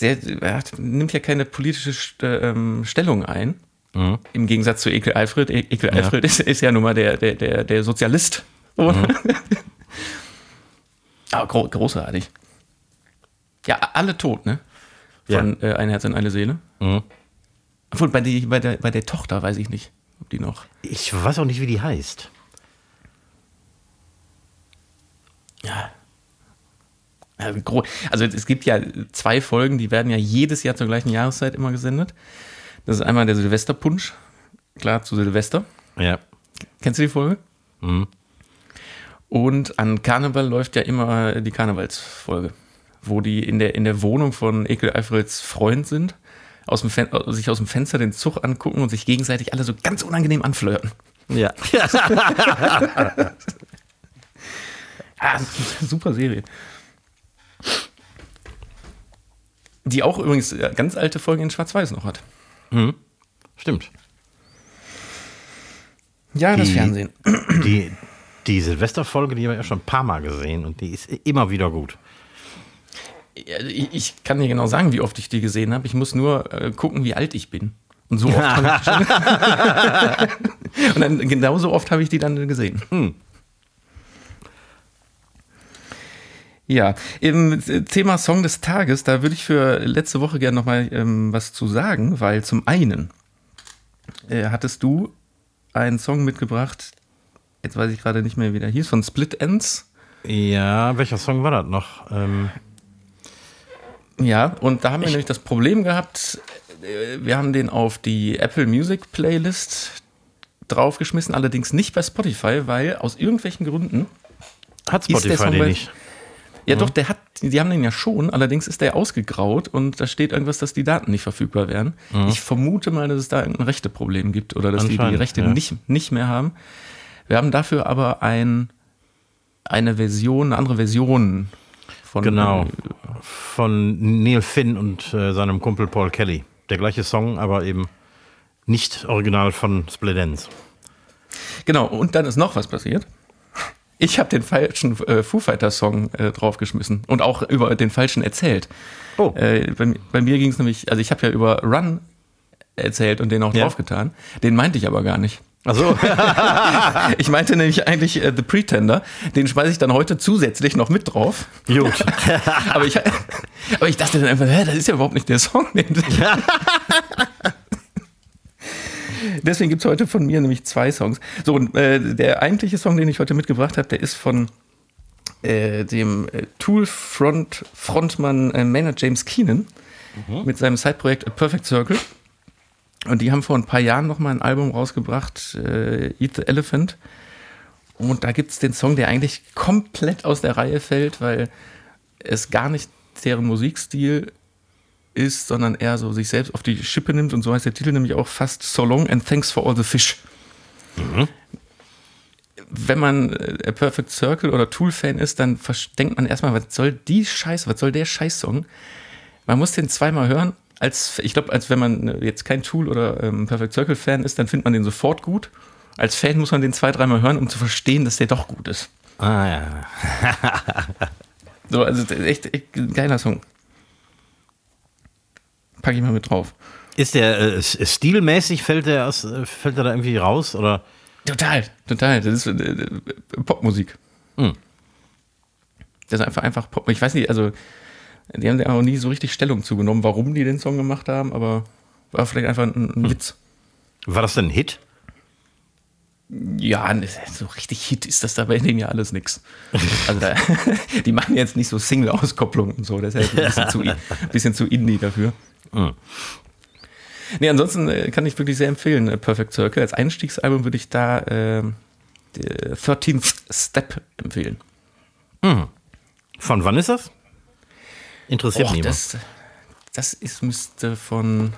der, er hat, nimmt ja keine politische St- ähm, Stellung ein. Im Gegensatz zu Ekel Alfred. E- Ekel Alfred ist, ist ja nun mal der, der, der, der Sozialist. Aber gro großartig. Ja, alle tot, ne? Von äh, Ein Herz und eine Seele. Obwohl, bei, die, bei, der, bei der Tochter weiß ich nicht, ob die noch. Ich weiß auch nicht, wie die heißt. Ja. Also es gibt ja zwei Folgen, die werden ja jedes Jahr zur gleichen Jahreszeit immer gesendet. Das ist einmal der Silvesterpunsch, klar zu Silvester. Ja. Kennst du die Folge? Mhm. Und an Karneval läuft ja immer die Karnevalsfolge, wo die in der, in der Wohnung von Ekel Alfreds Freund sind, aus dem Fen sich aus dem Fenster den Zug angucken und sich gegenseitig alle so ganz unangenehm anflirten. Ja. Ah, das super Serie. Die auch übrigens äh, ganz alte Folgen in Schwarz-Weiß noch hat. Stimmt. Ja, das Die- Fernsehen. Die, die Silvesterfolge, die haben wir ja schon ein paar Mal gesehen und die ist immer wieder gut. Ich ich kann dir genau sagen, wie oft ich die gesehen habe. Ich muss nur äh, gucken, wie alt ich bin. Und so oft habe ich schon. Und dann genauso oft habe ich die dann gesehen. Hm. Ja, im Thema Song des Tages, da würde ich für letzte Woche gerne nochmal ähm, was zu sagen, weil zum einen äh, hattest du einen Song mitgebracht, jetzt weiß ich gerade nicht mehr, wie der hieß, von Split Ends. Ja, welcher Song war das noch? Ähm, Ja, und da haben wir nämlich das Problem gehabt, äh, wir haben den auf die Apple Music Playlist draufgeschmissen, allerdings nicht bei Spotify, weil aus irgendwelchen Gründen, hat Ist der Spotify Song den nicht? Ja doch, der hat, die haben den ja schon, allerdings ist der ausgegraut und da steht irgendwas, dass die Daten nicht verfügbar wären. Ich vermute mal, dass es da irgendein Rechteproblem gibt oder dass die die Rechte ja. nicht, nicht mehr haben. Wir haben dafür aber ein, eine Version, eine andere Version von Genau. äh, Von Neil Finn und äh, seinem Kumpel Paul Kelly. Der gleiche Song, aber eben nicht original von Split Ends. Genau, und dann ist noch was passiert. Ich habe den falschen äh, Foo Fighters Song äh, draufgeschmissen und auch über den falschen erzählt. Oh. Äh, bei, bei mir ging es nämlich, also ich habe ja über Run erzählt und den auch Ja. draufgetan. Den meinte ich aber gar nicht. Also, Ich meinte nämlich eigentlich äh, The Pretender. Den schmeiße ich dann heute zusätzlich noch mit drauf. gut. Aber ich, aber ich dachte dann einfach, hä, das ist ja überhaupt nicht der Song. Den Deswegen gibt es heute von mir nämlich zwei Songs. So, und äh, der eigentliche Song, den ich heute mitgebracht habe, der ist von äh, dem äh, Tool-Front Frontmann äh, Maynard James Keenan mhm. mit seinem Side-Projekt A Perfect Circle. Und die haben vor ein paar Jahren nochmal ein Album rausgebracht, äh, Eat the Elephant. Und da gibt es den Song, der eigentlich komplett aus der Reihe fällt, weil es gar nicht deren Musikstil ist, sondern eher so sich selbst auf die Schippe nimmt. Und so heißt der Titel nämlich auch fast So Long and Thanks for All the Fish. Mhm. Wenn man äh, A Perfect Circle oder Tool-Fan ist, dann denkt man erstmal, was soll die Scheiße, was soll der Scheiß-Song? Man muss den zweimal hören. Als, ich glaube, als wenn man jetzt kein Tool oder ähm, Perfect Circle-Fan ist, dann findet man den sofort gut. Als Fan muss man den zwei, dreimal hören, um zu verstehen, dass der doch gut ist. Ah ja. so, also echt, echt ein geiler Song. Packe ich mal mit drauf. Ist der äh, stilmäßig, fällt der, aus, äh, fällt der da irgendwie raus? Oder? Total, total. Das ist äh, äh Popmusik. Hm. Das ist einfach, einfach Pop. Ich weiß nicht, also die haben ja auch nie so richtig Stellung zugenommen, warum die den Song gemacht haben, aber war vielleicht einfach ein, ein hm. Witz. War das denn ein Hit? Ja, so richtig Hit ist das dabei denen ja alles nix. Also da, die machen jetzt nicht so Single-Auskopplungen und so, das ist ja ein bisschen, zu, ein bisschen zu indie dafür. Mhm. Nee, ansonsten äh, kann ich wirklich sehr empfehlen, äh, Perfect Circle. Als Einstiegsalbum würde ich da äh, 13th Step empfehlen. Mhm. Von wann ist das? Interessiert mich das, das ist, müsste von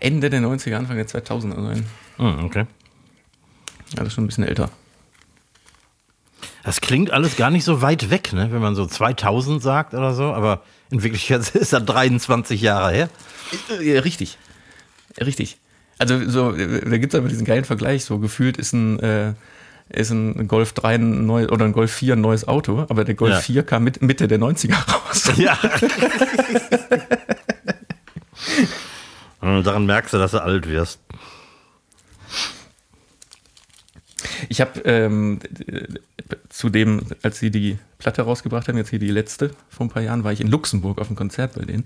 Ende der 90er, Anfang der 2000er sein. Mhm, okay. Ist schon ein bisschen älter. Das klingt alles gar nicht so weit weg, ne? wenn man so 2000 sagt oder so, aber in Wirklichkeit ist das 23 Jahre her. Ja, richtig. Richtig. Also so, da gibt es aber diesen geilen Vergleich, so gefühlt ist ein, äh, ist ein Golf 3 ein neu, oder ein Golf 4 ein neues Auto, aber der Golf ja. 4 kam mit, Mitte der 90er raus. Ja. Und daran merkst du, dass du alt wirst. Ich habe ähm, zudem, als sie die Platte rausgebracht haben, jetzt hier die letzte vor ein paar Jahren, war ich in Luxemburg auf einem Konzert bei denen.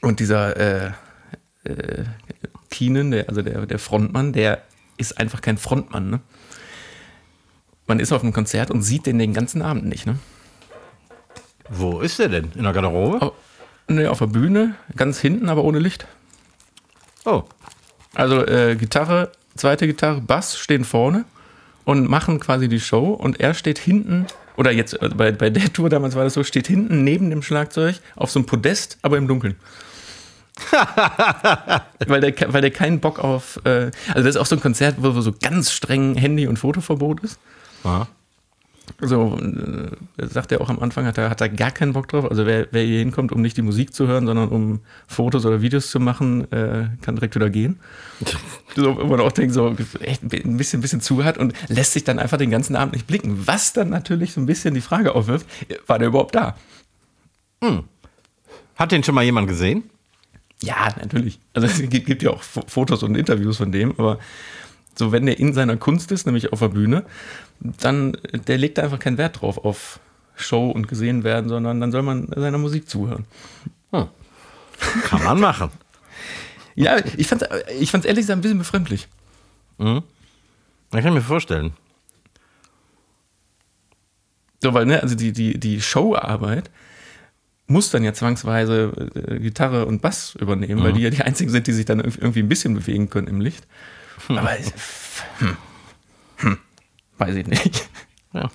Und dieser äh, äh, Keenan, der, also der, der Frontmann, der ist einfach kein Frontmann. Ne? Man ist auf einem Konzert und sieht den den ganzen Abend nicht. Ne? Wo ist der denn? In der Garderobe? Auf, ne, auf der Bühne, ganz hinten, aber ohne Licht. Oh. Also äh, Gitarre, zweite Gitarre, Bass stehen vorne und machen quasi die Show und er steht hinten, oder jetzt äh, bei, bei der Tour damals war das so, steht hinten neben dem Schlagzeug auf so einem Podest, aber im Dunkeln. weil, der, weil der keinen Bock auf, äh, also das ist auch so ein Konzert, wo so ganz streng Handy- und Fotoverbot ist. Aha. So, äh, sagt er auch am Anfang, hat er, hat er gar keinen Bock drauf. Also wer, wer hier hinkommt, um nicht die Musik zu hören, sondern um Fotos oder Videos zu machen, äh, kann direkt wieder gehen. so, wo man auch denkt, so echt ein bisschen, ein bisschen zu hat und lässt sich dann einfach den ganzen Abend nicht blicken. Was dann natürlich so ein bisschen die Frage aufwirft, war der überhaupt da? Hm. Hat den schon mal jemand gesehen? Ja, natürlich. Also es gibt, gibt ja auch Fotos und Interviews von dem, aber so wenn der in seiner Kunst ist, nämlich auf der Bühne, dann der legt da einfach keinen Wert drauf auf Show und gesehen werden, sondern dann soll man seiner Musik zuhören. Hm. Kann man machen. ja, ich fand es ich fand's ehrlich gesagt ein bisschen befremdlich. Mhm. Das kann ich mir vorstellen. So, weil, ne, also die, die, die Showarbeit muss dann ja zwangsweise äh, Gitarre und Bass übernehmen, mhm. weil die ja die einzigen sind, die sich dann irgendwie ein bisschen bewegen können im Licht. Hm. Aber hm, hm, weiß ich nicht. Ja.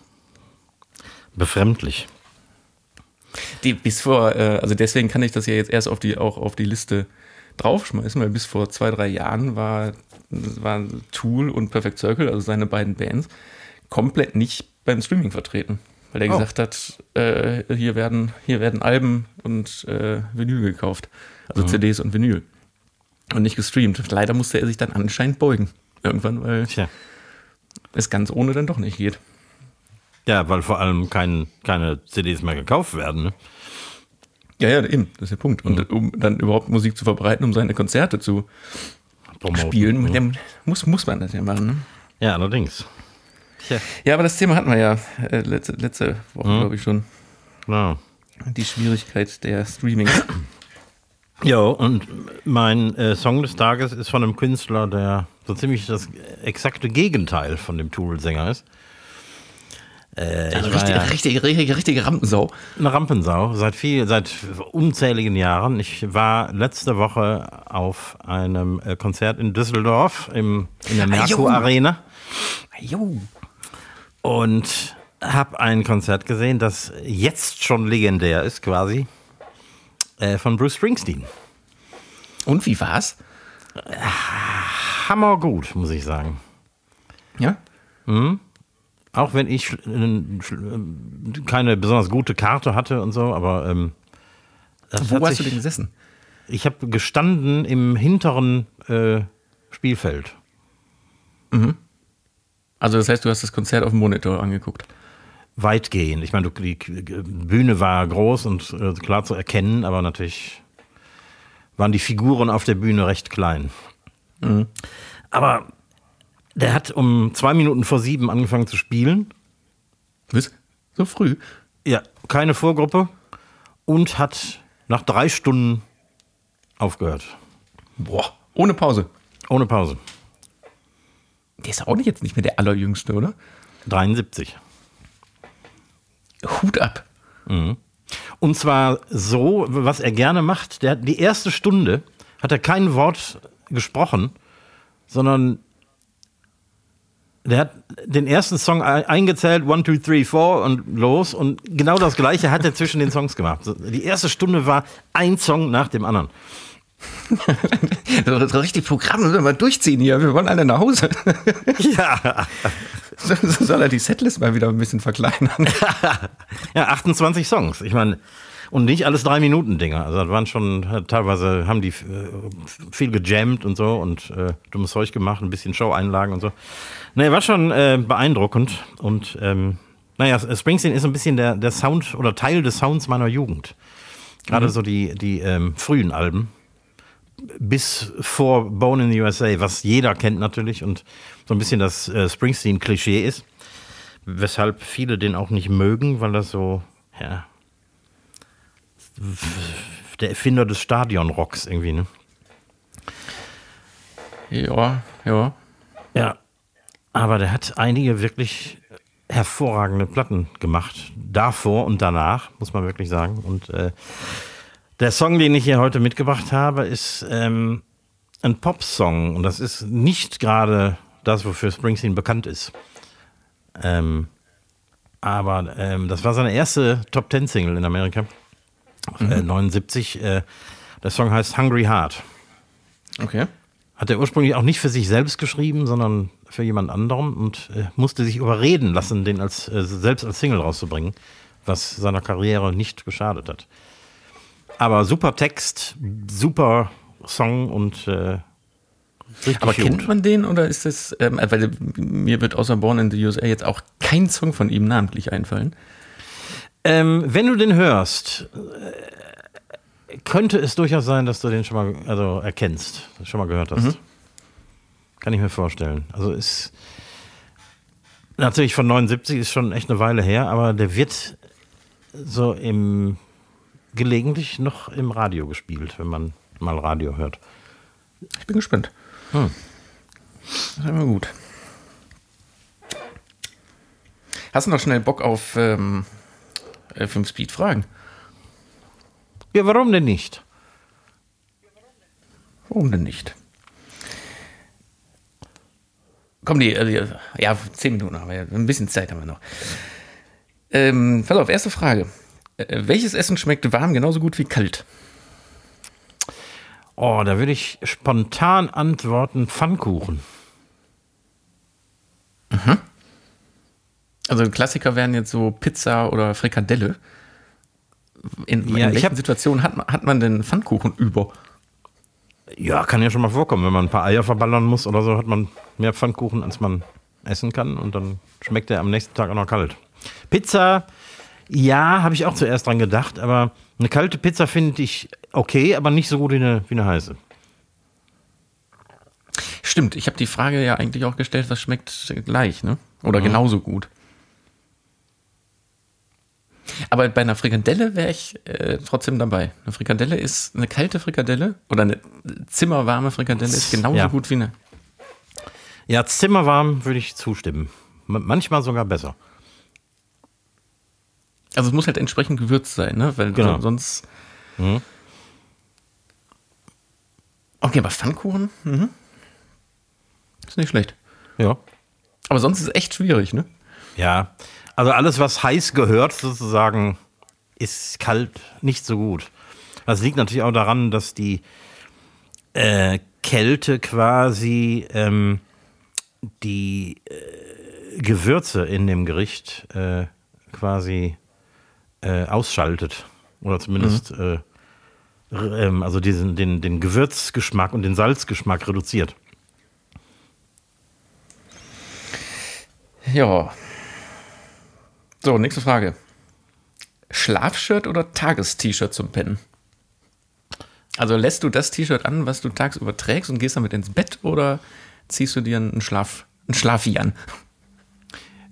Befremdlich. Die, bis vor, äh, also deswegen kann ich das ja jetzt erst auf die, auch auf die Liste draufschmeißen, weil bis vor zwei, drei Jahren war, war Tool und Perfect Circle, also seine beiden Bands, komplett nicht beim Streaming vertreten. Weil er oh. gesagt hat, äh, hier, werden, hier werden Alben und äh, Vinyl gekauft. Also mhm. CDs und Vinyl und nicht gestreamt. Leider musste er sich dann anscheinend beugen. Irgendwann, weil Tja. Es ganz ohne dann doch nicht geht. Ja, weil vor allem kein, keine CDs mehr gekauft werden. Ne? Ja, ja, eben, das ist der Punkt. Und mhm. um dann überhaupt Musik zu verbreiten, um seine Konzerte zu Promoten, spielen, ja. muss, muss man das ja machen. Ne? Ja, allerdings. Tja. Ja, aber das Thema hatten wir ja äh, letzte, letzte Woche, mhm. glaube ich, schon. Genau. Die Schwierigkeit der Streaming. Jo, und mein äh, Song des Tages ist von einem Künstler, der so ziemlich das exakte Gegenteil von dem Tool-Sänger ist. Äh, also richtig, ja richtige, richtige, richtige Rampensau. Eine Rampensau, seit viel, seit unzähligen Jahren. Ich war letzte Woche auf einem äh, Konzert in Düsseldorf im, in der Merkur Arena. Und habe ein Konzert gesehen, das jetzt schon legendär ist, quasi, äh, von Bruce Springsteen. Und wie war's? Hammer gut, muss ich sagen. Ja? Mhm. Auch wenn ich keine besonders gute Karte hatte und so, aber ähm, Wo hast sich, du denn gesessen? Ich habe gestanden im hinteren äh, Spielfeld. Mhm. Also das heißt, du hast das Konzert auf dem Monitor angeguckt? Weitgehend. Ich meine, die Bühne war groß und äh, klar zu erkennen, aber natürlich waren die Figuren auf der Bühne recht klein. Mhm. Aber der hat um zwei Minuten vor sieben angefangen zu spielen. Was? So früh? Ja, keine Vorgruppe und hat nach drei Stunden aufgehört. Boah, ohne Pause. Ohne Pause. Der ist auch nicht jetzt nicht mehr der allerjüngste, oder? 73. Hut ab. Mhm. Und zwar so, was er gerne macht. Der, die erste Stunde hat er kein Wort gesprochen, sondern der hat den ersten Song eingezählt, one, two, three, four und los. Und genau das Gleiche hat er zwischen den Songs gemacht. Die erste Stunde war ein Song nach dem anderen. das ist richtig Programm, müssen wir mal durchziehen hier. Wir wollen alle nach Hause. ja. So, so soll er die Setlist mal wieder ein bisschen verkleinern. ja, 28 Songs. Ich meine, und nicht alles drei Minuten Dinger. Also das waren schon teilweise haben die äh, viel gejammt und so und äh, dummes Zeug gemacht, ein bisschen Show-Einlagen und so. Nee, war schon äh, beeindruckend und ähm, naja, Springsteen ist ein bisschen der, der Sound oder Teil des Sounds meiner Jugend. Gerade mhm. so die, die ähm, frühen Alben. Bis vor Bone in the USA, was jeder kennt natürlich und so ein bisschen das äh, Springsteen-Klischee ist. Weshalb viele den auch nicht mögen, weil das so, ja, der Erfinder des Stadionrocks irgendwie, ne? Ja, ja. Ja. Aber der hat einige wirklich hervorragende Platten gemacht. Davor und danach, muss man wirklich sagen. Und äh, der Song, den ich hier heute mitgebracht habe, ist ähm, ein Pop-Song. Und das ist nicht gerade das, wofür Springsteen bekannt ist. Ähm, aber ähm, das war seine erste Top-Ten-Single in Amerika mhm. äh, 79. Äh, der Song heißt Hungry Heart. Okay. Hat er ursprünglich auch nicht für sich selbst geschrieben, sondern für jemand anderem und äh, musste sich überreden lassen, den als, äh, selbst als Single rauszubringen, was seiner Karriere nicht geschadet hat. Aber super Text, super Song und äh, aber kennt man den oder ist das, ähm, weil mir wird außer Born in the USA jetzt auch kein Song von ihm namentlich einfallen. Ähm, wenn du den hörst, könnte es durchaus sein, dass du den schon mal also erkennst, schon mal gehört hast. Mhm. Kann ich mir vorstellen. Also ist natürlich von 79 ist schon echt eine Weile her, aber der wird so im gelegentlich noch im Radio gespielt, wenn man mal Radio hört. Ich bin gespannt. Hm. Das ist immer gut. Hast du noch schnell Bock auf ähm, FM Speed fragen. Ja, warum denn nicht? Warum denn nicht? Komm, die, äh, ja, zehn Minuten haben wir ein bisschen Zeit haben wir noch. Ähm, pass auf, erste Frage. Äh, welches Essen schmeckt warm genauso gut wie kalt? Oh, da würde ich spontan antworten: Pfannkuchen. Mhm. Also Klassiker wären jetzt so Pizza oder Frikadelle. In, ja, in welchen Situationen hat man, hat man denn Pfannkuchen über? Ja, kann ja schon mal vorkommen. Wenn man ein paar Eier verballern muss oder so, hat man mehr Pfannkuchen, als man essen kann. Und dann schmeckt er am nächsten Tag auch noch kalt. Pizza, ja, habe ich auch zuerst dran gedacht. Aber eine kalte Pizza finde ich okay, aber nicht so gut wie eine, wie eine heiße. Stimmt, ich habe die Frage ja eigentlich auch gestellt, was schmeckt gleich, ne? Oder mhm. genauso gut. Aber bei einer Frikadelle wäre ich äh, trotzdem dabei. Eine Frikadelle ist eine kalte Frikadelle oder eine zimmerwarme Frikadelle ist genauso Ja. gut wie eine. Ja, zimmerwarm würde ich zustimmen. Manchmal sogar besser. Also es muss halt entsprechend gewürzt sein, ne? Weil Genau. so- sonst. Mhm. Okay, aber Pfannkuchen? Mhm. Ist nicht schlecht. Ja. Aber sonst ist es echt schwierig, ne? Ja, also alles, was heiß gehört, sozusagen, ist kalt nicht so gut. Das liegt natürlich auch daran, dass die äh, Kälte quasi ähm, die äh, Gewürze in dem Gericht äh, quasi äh, ausschaltet. Oder zumindest äh, r- ähm, also diesen, den, den Gewürzgeschmack und den Salzgeschmack reduziert. Ja. So, nächste Frage. Schlafshirt oder Tages-T-Shirt zum Pennen? Also lässt du das T-Shirt an, was du tagsüber trägst und gehst damit ins Bett oder ziehst du dir einen Schlaf, einen Schlafi an?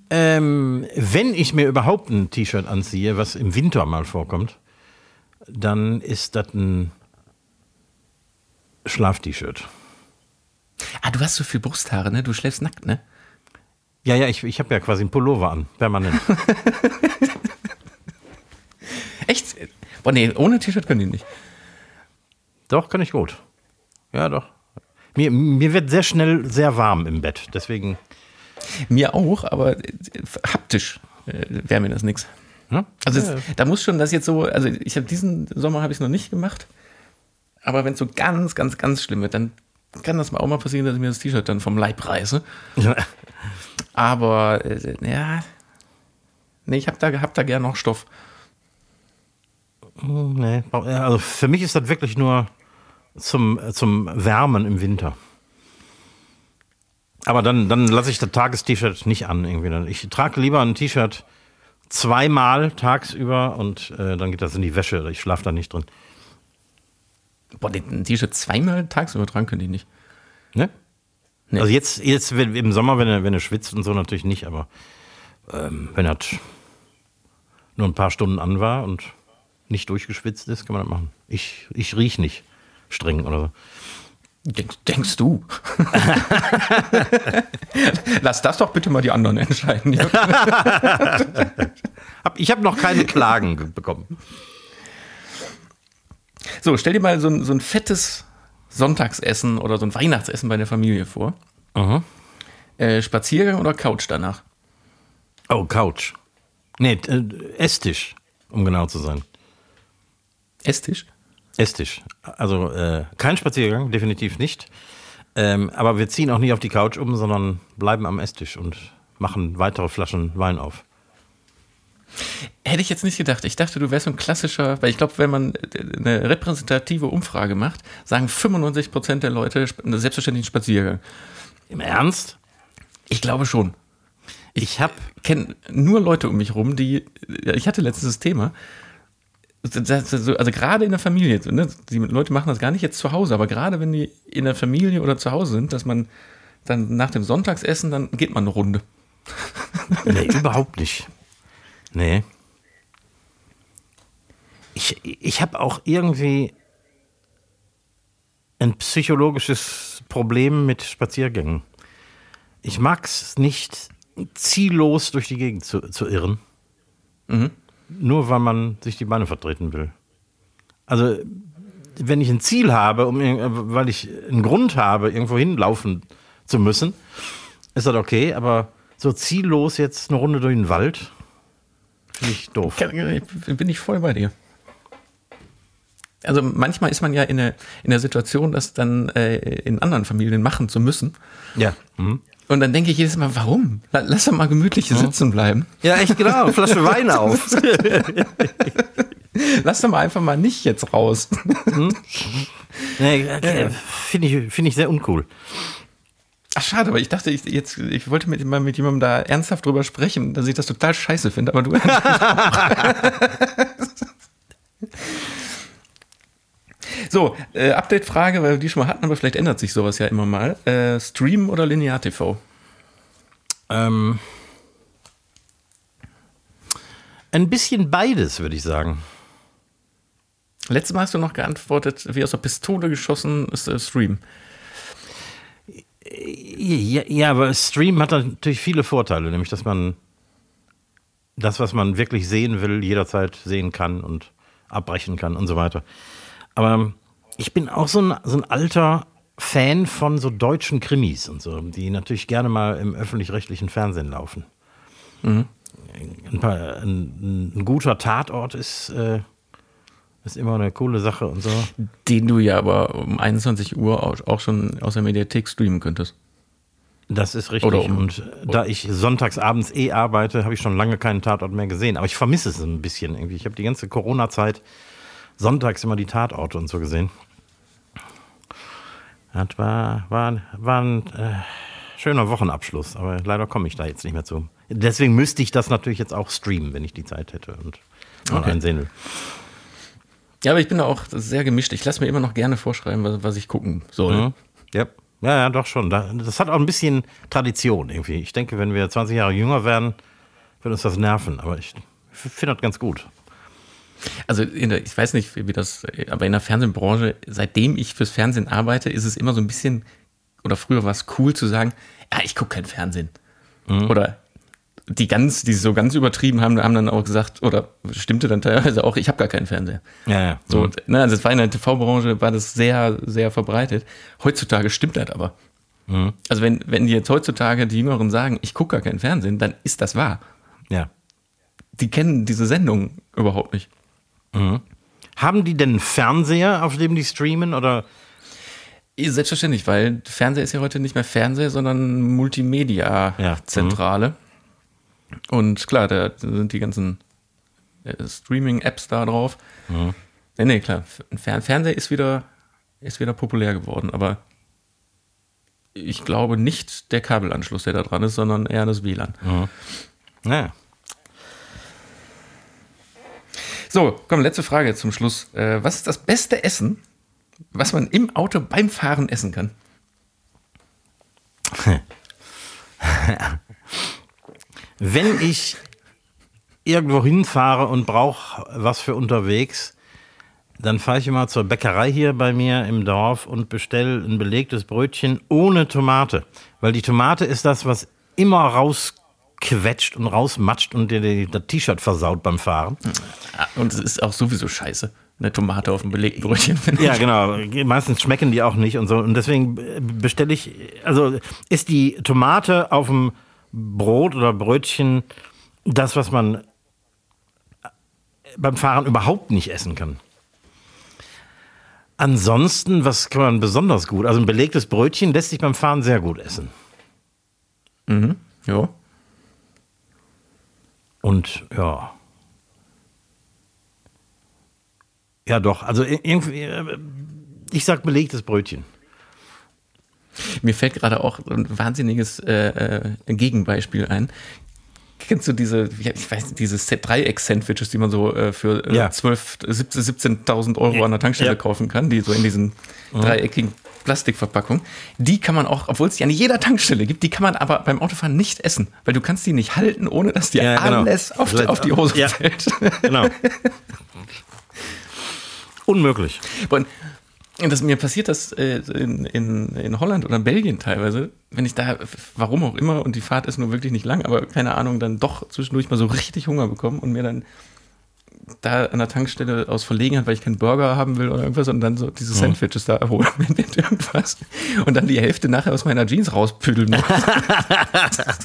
Ähm, wenn ich mir überhaupt ein T-Shirt anziehe, was im Winter mal vorkommt, dann ist das ein Schlaf-T-Shirt. Ah, du hast so viel Brusthaare, ne? Du schläfst nackt, ne? Ja, ja, ich, ich habe ja quasi einen Pullover an, permanent. Echt? Boah, nee, ohne T-Shirt können die nicht. doch, kann ich gut. Ja, doch. Mir, mir wird sehr schnell sehr warm im Bett, deswegen. Mir auch, aber äh, haptisch äh, wäre mir das nix. Ja? Also ja, es, da muss schon das jetzt so, also ich habe diesen Sommer habe ich es noch nicht gemacht, aber wenn es so ganz, ganz, ganz schlimm wird, dann kann das mal auch mal passieren, dass ich mir das T-Shirt dann vom Leib reiße. ja. Aber äh, ja, nee, ich habe da, hab da gern noch Stoff. Nee, also für mich ist das wirklich nur zum, zum Wärmen im Winter. Aber dann, dann lasse ich das Tages-T-Shirt nicht an. Irgendwie. Ich trage lieber ein T-Shirt zweimal tagsüber und äh, dann geht das in die Wäsche. Ich schlafe da nicht drin. Boah, ein T-Shirt zweimal tagsüber tragen könnte ich nicht. Ne? Nee. Also jetzt, jetzt im Sommer, wenn er, wenn er schwitzt und so natürlich nicht, aber ähm, wenn er nur ein paar Stunden an war und nicht durchgeschwitzt ist, kann man das machen. Ich, ich riech nicht streng oder so. Denkst, du? Lass das doch bitte mal die anderen entscheiden. Ich habe noch keine Klagen ge- bekommen. So, stell dir mal so ein, so ein fettes Sonntagsessen oder so ein Weihnachtsessen bei der Familie vor. Äh, Spaziergang oder Couch danach? Oh, Couch. Nee, äh, Esstisch, um genau zu sein. Esstisch? Esstisch. Also äh, kein Spaziergang, definitiv nicht. Ähm, aber wir ziehen auch nie auf die Couch um, sondern bleiben am Esstisch und machen weitere Flaschen Wein auf. Hätte ich jetzt nicht gedacht. Ich dachte, du wärst so ein klassischer, weil ich glaube, wenn man äh, eine repräsentative Umfrage macht, sagen 95% der Leute selbstverständlich einen Spaziergang. Im Ernst? Ich glaube schon. Ich habe kenne nur Leute um mich rum, die, ja, ich hatte letztens das Thema, also gerade in der Familie, ne, die Leute machen das gar nicht jetzt zu Hause, aber gerade wenn die in der Familie oder zu Hause sind, dass man dann nach dem Sonntagsessen, dann geht man eine Runde. Nee, überhaupt nicht. Nee. Ich, ich habe auch irgendwie ein psychologisches Problem mit Spaziergängen. Ich mag es nicht, ziellos durch die Gegend zu, zu irren. Nur weil man sich die Beine vertreten will. Also, wenn ich ein Ziel habe, um, weil ich einen Grund habe, irgendwo hinlaufen zu müssen, ist das okay, aber so ziellos jetzt eine Runde durch den Wald, finde ich doof. Bin ich voll bei dir. Also manchmal ist man ja in der, in der Situation, das dann äh, in anderen Familien machen zu müssen. Ja. Mhm. Und dann denke ich jedes Mal, warum? La- Lass doch mal gemütlich sitzen bleiben. Ja, echt genau. Flasche Wein auf. Lass doch mal einfach mal nicht jetzt raus. Nee, okay, Finde ich, find ich sehr uncool. Ach, schade, aber ich dachte, ich, jetzt, ich wollte mit, mal mit jemandem da ernsthaft drüber sprechen, dass ich das total scheiße finde, aber du. So, äh, Update-Frage, weil wir die schon mal hatten, aber vielleicht ändert sich sowas ja immer mal. Äh, Stream oder Linear-TV? Ähm, Ein bisschen beides, würde ich sagen. Letztes Mal hast du noch geantwortet, wie aus der Pistole geschossen ist der Stream. Ja, ja, aber Stream hat natürlich viele Vorteile, nämlich dass man das, was man wirklich sehen will, jederzeit sehen kann und abbrechen kann und so weiter. Aber ich bin auch so ein, so ein alter Fan von so deutschen Krimis und so, die natürlich gerne mal im öffentlich-rechtlichen Fernsehen laufen. Mhm. Ein, paar, ein, ein, guter Tatort ist, äh, ist immer eine coole Sache und so. Den du ja aber um 21 Uhr auch schon aus der Mediathek streamen könntest. Das ist richtig. Um, und da ich sonntags abends eh arbeite, habe ich schon lange keinen Tatort mehr gesehen. Aber ich vermisse es ein bisschen irgendwie. Ich habe die ganze Corona-Zeit sonntags immer die Tatorte und so gesehen. Das war, war, war ein äh, schöner Wochenabschluss, aber leider komme ich da jetzt nicht mehr zu. Deswegen müsste ich das natürlich jetzt auch streamen, wenn ich die Zeit hätte und okay. einsehen will. Ja, aber ich bin da auch sehr gemischt. Ich lasse mir immer noch gerne vorschreiben, was, was ich gucken soll. Mhm. Ja. ja, ja, doch schon. Das hat auch ein bisschen Tradition irgendwie. Ich denke, wenn wir 20 Jahre jünger werden, wird uns das nerven. Aber ich finde das ganz gut. Also der, ich weiß nicht, wie das, aber in der Fernsehbranche, seitdem ich fürs Fernsehen arbeite, ist es immer so ein bisschen, oder früher war es cool zu sagen, ja, ich gucke kein Fernsehen. Mhm. Oder die ganz, die so ganz übertrieben haben, haben dann auch gesagt, oder stimmte dann teilweise auch, ich habe gar keinen Fernseher. Ja, ja. So, mhm. ne, also es war in der TV-Branche, war das sehr, sehr verbreitet. Heutzutage stimmt das aber. Mhm. Also wenn, wenn die jetzt heutzutage die Jüngeren sagen, ich gucke gar keinen Fernsehen, dann ist das wahr. Ja. Die kennen diese Sendung überhaupt nicht. Mhm. Haben die denn einen Fernseher, auf dem die streamen oder? Selbstverständlich, weil Fernseher ist ja heute nicht mehr Fernseher, sondern Multimedia-Zentrale. Ja. Mhm. Und klar, da sind die ganzen äh, Streaming-Apps da drauf. Mhm. Nee, nee, klar. Fern Fernseher ist wieder, ist wieder populär geworden, aber ich glaube nicht der Kabelanschluss, der da dran ist, sondern eher das WLAN. Mhm. Naja. So, komm, letzte Frage zum Schluss. Äh, was ist das beste Essen, was man im Auto beim Fahren essen kann? Wenn ich irgendwo hinfahre und brauche was für unterwegs, dann fahre ich immer zur Bäckerei hier bei mir im Dorf und bestelle ein belegtes Brötchen ohne Tomate. Weil die Tomate ist das, was immer rauskommt quetscht und rausmatscht und dir das T-Shirt versaut beim Fahren. Und es ist auch sowieso scheiße. Eine Tomate auf dem belegten Brötchen. Ja, genau. Meistens schmecken die auch nicht und so. Und deswegen bestelle ich, also ist die Tomate auf dem Brot oder Brötchen das, was man beim Fahren überhaupt nicht essen kann. Ansonsten, was kann man besonders gut? Also ein belegtes Brötchen lässt sich beim Fahren sehr gut essen. Mhm. Ja. Und ja. Ja, doch. Also irgendwie, äh, ich sag belegtes Brötchen. Mir fällt gerade auch ein wahnsinniges äh, äh, Gegenbeispiel ein. Kennst du diese, ich weiß nicht, diese Dreieck-Sandwiches, die man so äh, für äh, ja. 12, 17.000 Euro an der Tankstelle ja. kaufen kann, die so in diesen mhm. dreieckigen Plastikverpackung. Die kann man auch, obwohl es die an jeder Tankstelle gibt, die kann man aber beim Autofahren nicht essen, weil du kannst die nicht halten, ohne dass dir ja, genau. alles auf, die, auf die Hose ja. fällt. Genau. Unmöglich. Und das, mir passiert das äh, in, in, in Holland oder Belgien teilweise, wenn ich da, warum auch immer, und die Fahrt ist nur wirklich nicht lang, aber keine Ahnung, dann doch zwischendurch mal so richtig Hunger bekommen und mir dann da an der Tankstelle aus Verlegenheit, weil ich keinen Burger haben will oder irgendwas und dann so diese Sandwiches da erholen mit irgendwas und dann die Hälfte nachher aus meiner Jeans rauspüdeln muss.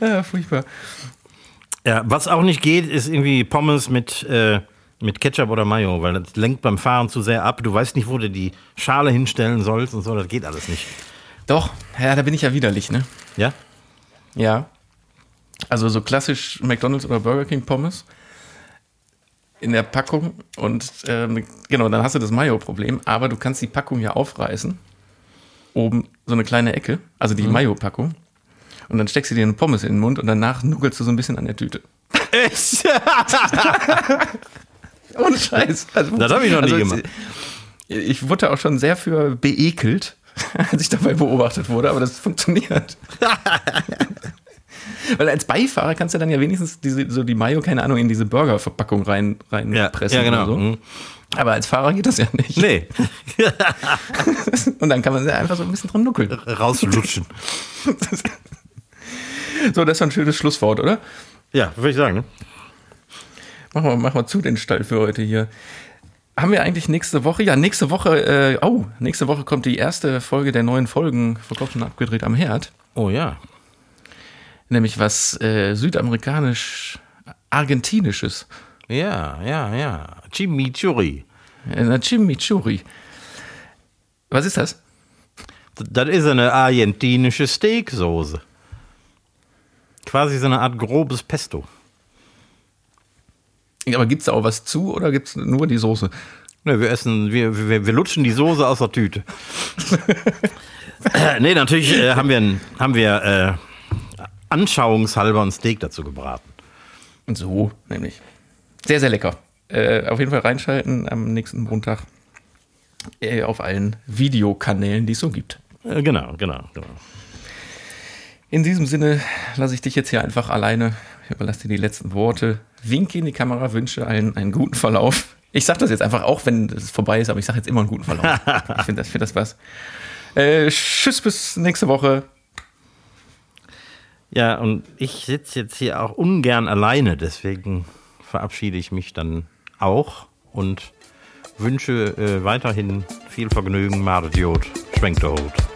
ja, furchtbar. Ja, was auch nicht geht, ist irgendwie Pommes mit, äh, mit Ketchup oder Mayo, weil das lenkt beim Fahren zu sehr ab. Du weißt nicht, wo du die Schale hinstellen sollst und so, das geht alles nicht. Doch, ja, da bin ich ja widerlich, ne? Ja? Ja. Also so klassisch McDonalds oder Burger King Pommes in der Packung und ähm, genau, dann hast du das Mayo-Problem, aber du kannst die Packung ja aufreißen. Oben so eine kleine Ecke, also die mhm. Mayo-Packung. Und dann steckst du dir eine Pommes in den Mund und danach nuckelst du so ein bisschen an der Tüte. Echt? Ohne Scheiß. Also, das habe ich noch nie also, gemacht. Ich wurde auch schon sehr für beekelt, als ich dabei beobachtet wurde, aber das funktioniert. Weil als Beifahrer kannst du dann ja wenigstens diese, so die Mayo, keine Ahnung, in diese Burgerverpackung rein, reinpressen. ja, genau. oder So. Mhm. Aber als Fahrer geht das ja nicht. Nee, Und dann kann man ja einfach so ein bisschen dran nuckeln. rauslutschen. So, das war ein schönes Schlusswort, oder? Ja, würde ich sagen. Machen wir, machen wir zu den Stall für heute hier. Haben wir eigentlich nächste Woche? Ja, nächste Woche, äh, oh, nächste Woche kommt die erste Folge der neuen Folgen verkauft und abgedreht am Herd. Oh ja. Nämlich was äh, südamerikanisch-argentinisches. Ja, ja, ja. Chimichurri. Eine Chimichurri. Was ist das? Das ist eine argentinische Steaksoße. Quasi so eine Art grobes Pesto. Aber gibt es da auch was zu oder gibt es nur die Soße? Ne, wir essen, wir, wir, wir lutschen die Soße aus der Tüte. Nee, natürlich äh, haben wir, ein, haben wir äh, anschauungshalber ein Steak dazu gebraten. Und so, nämlich. Sehr, sehr lecker. Äh, auf jeden Fall reinschalten am nächsten Montag äh, auf allen Videokanälen, die es so gibt. Äh, genau, genau, genau. In diesem Sinne lasse ich dich jetzt hier einfach alleine. Überlasse dir die letzten Worte. Winke in die Kamera, wünsche allen einen guten Verlauf. Ich sage das jetzt einfach auch, wenn es vorbei ist, aber ich sage jetzt immer einen guten Verlauf. ich finde das, find das was. Äh, tschüss, bis nächste Woche. Ja, und ich sitze jetzt hier auch ungern alleine, deswegen verabschiede ich mich dann auch und wünsche äh, weiterhin viel Vergnügen, Mardiot, schwenkt der Hut.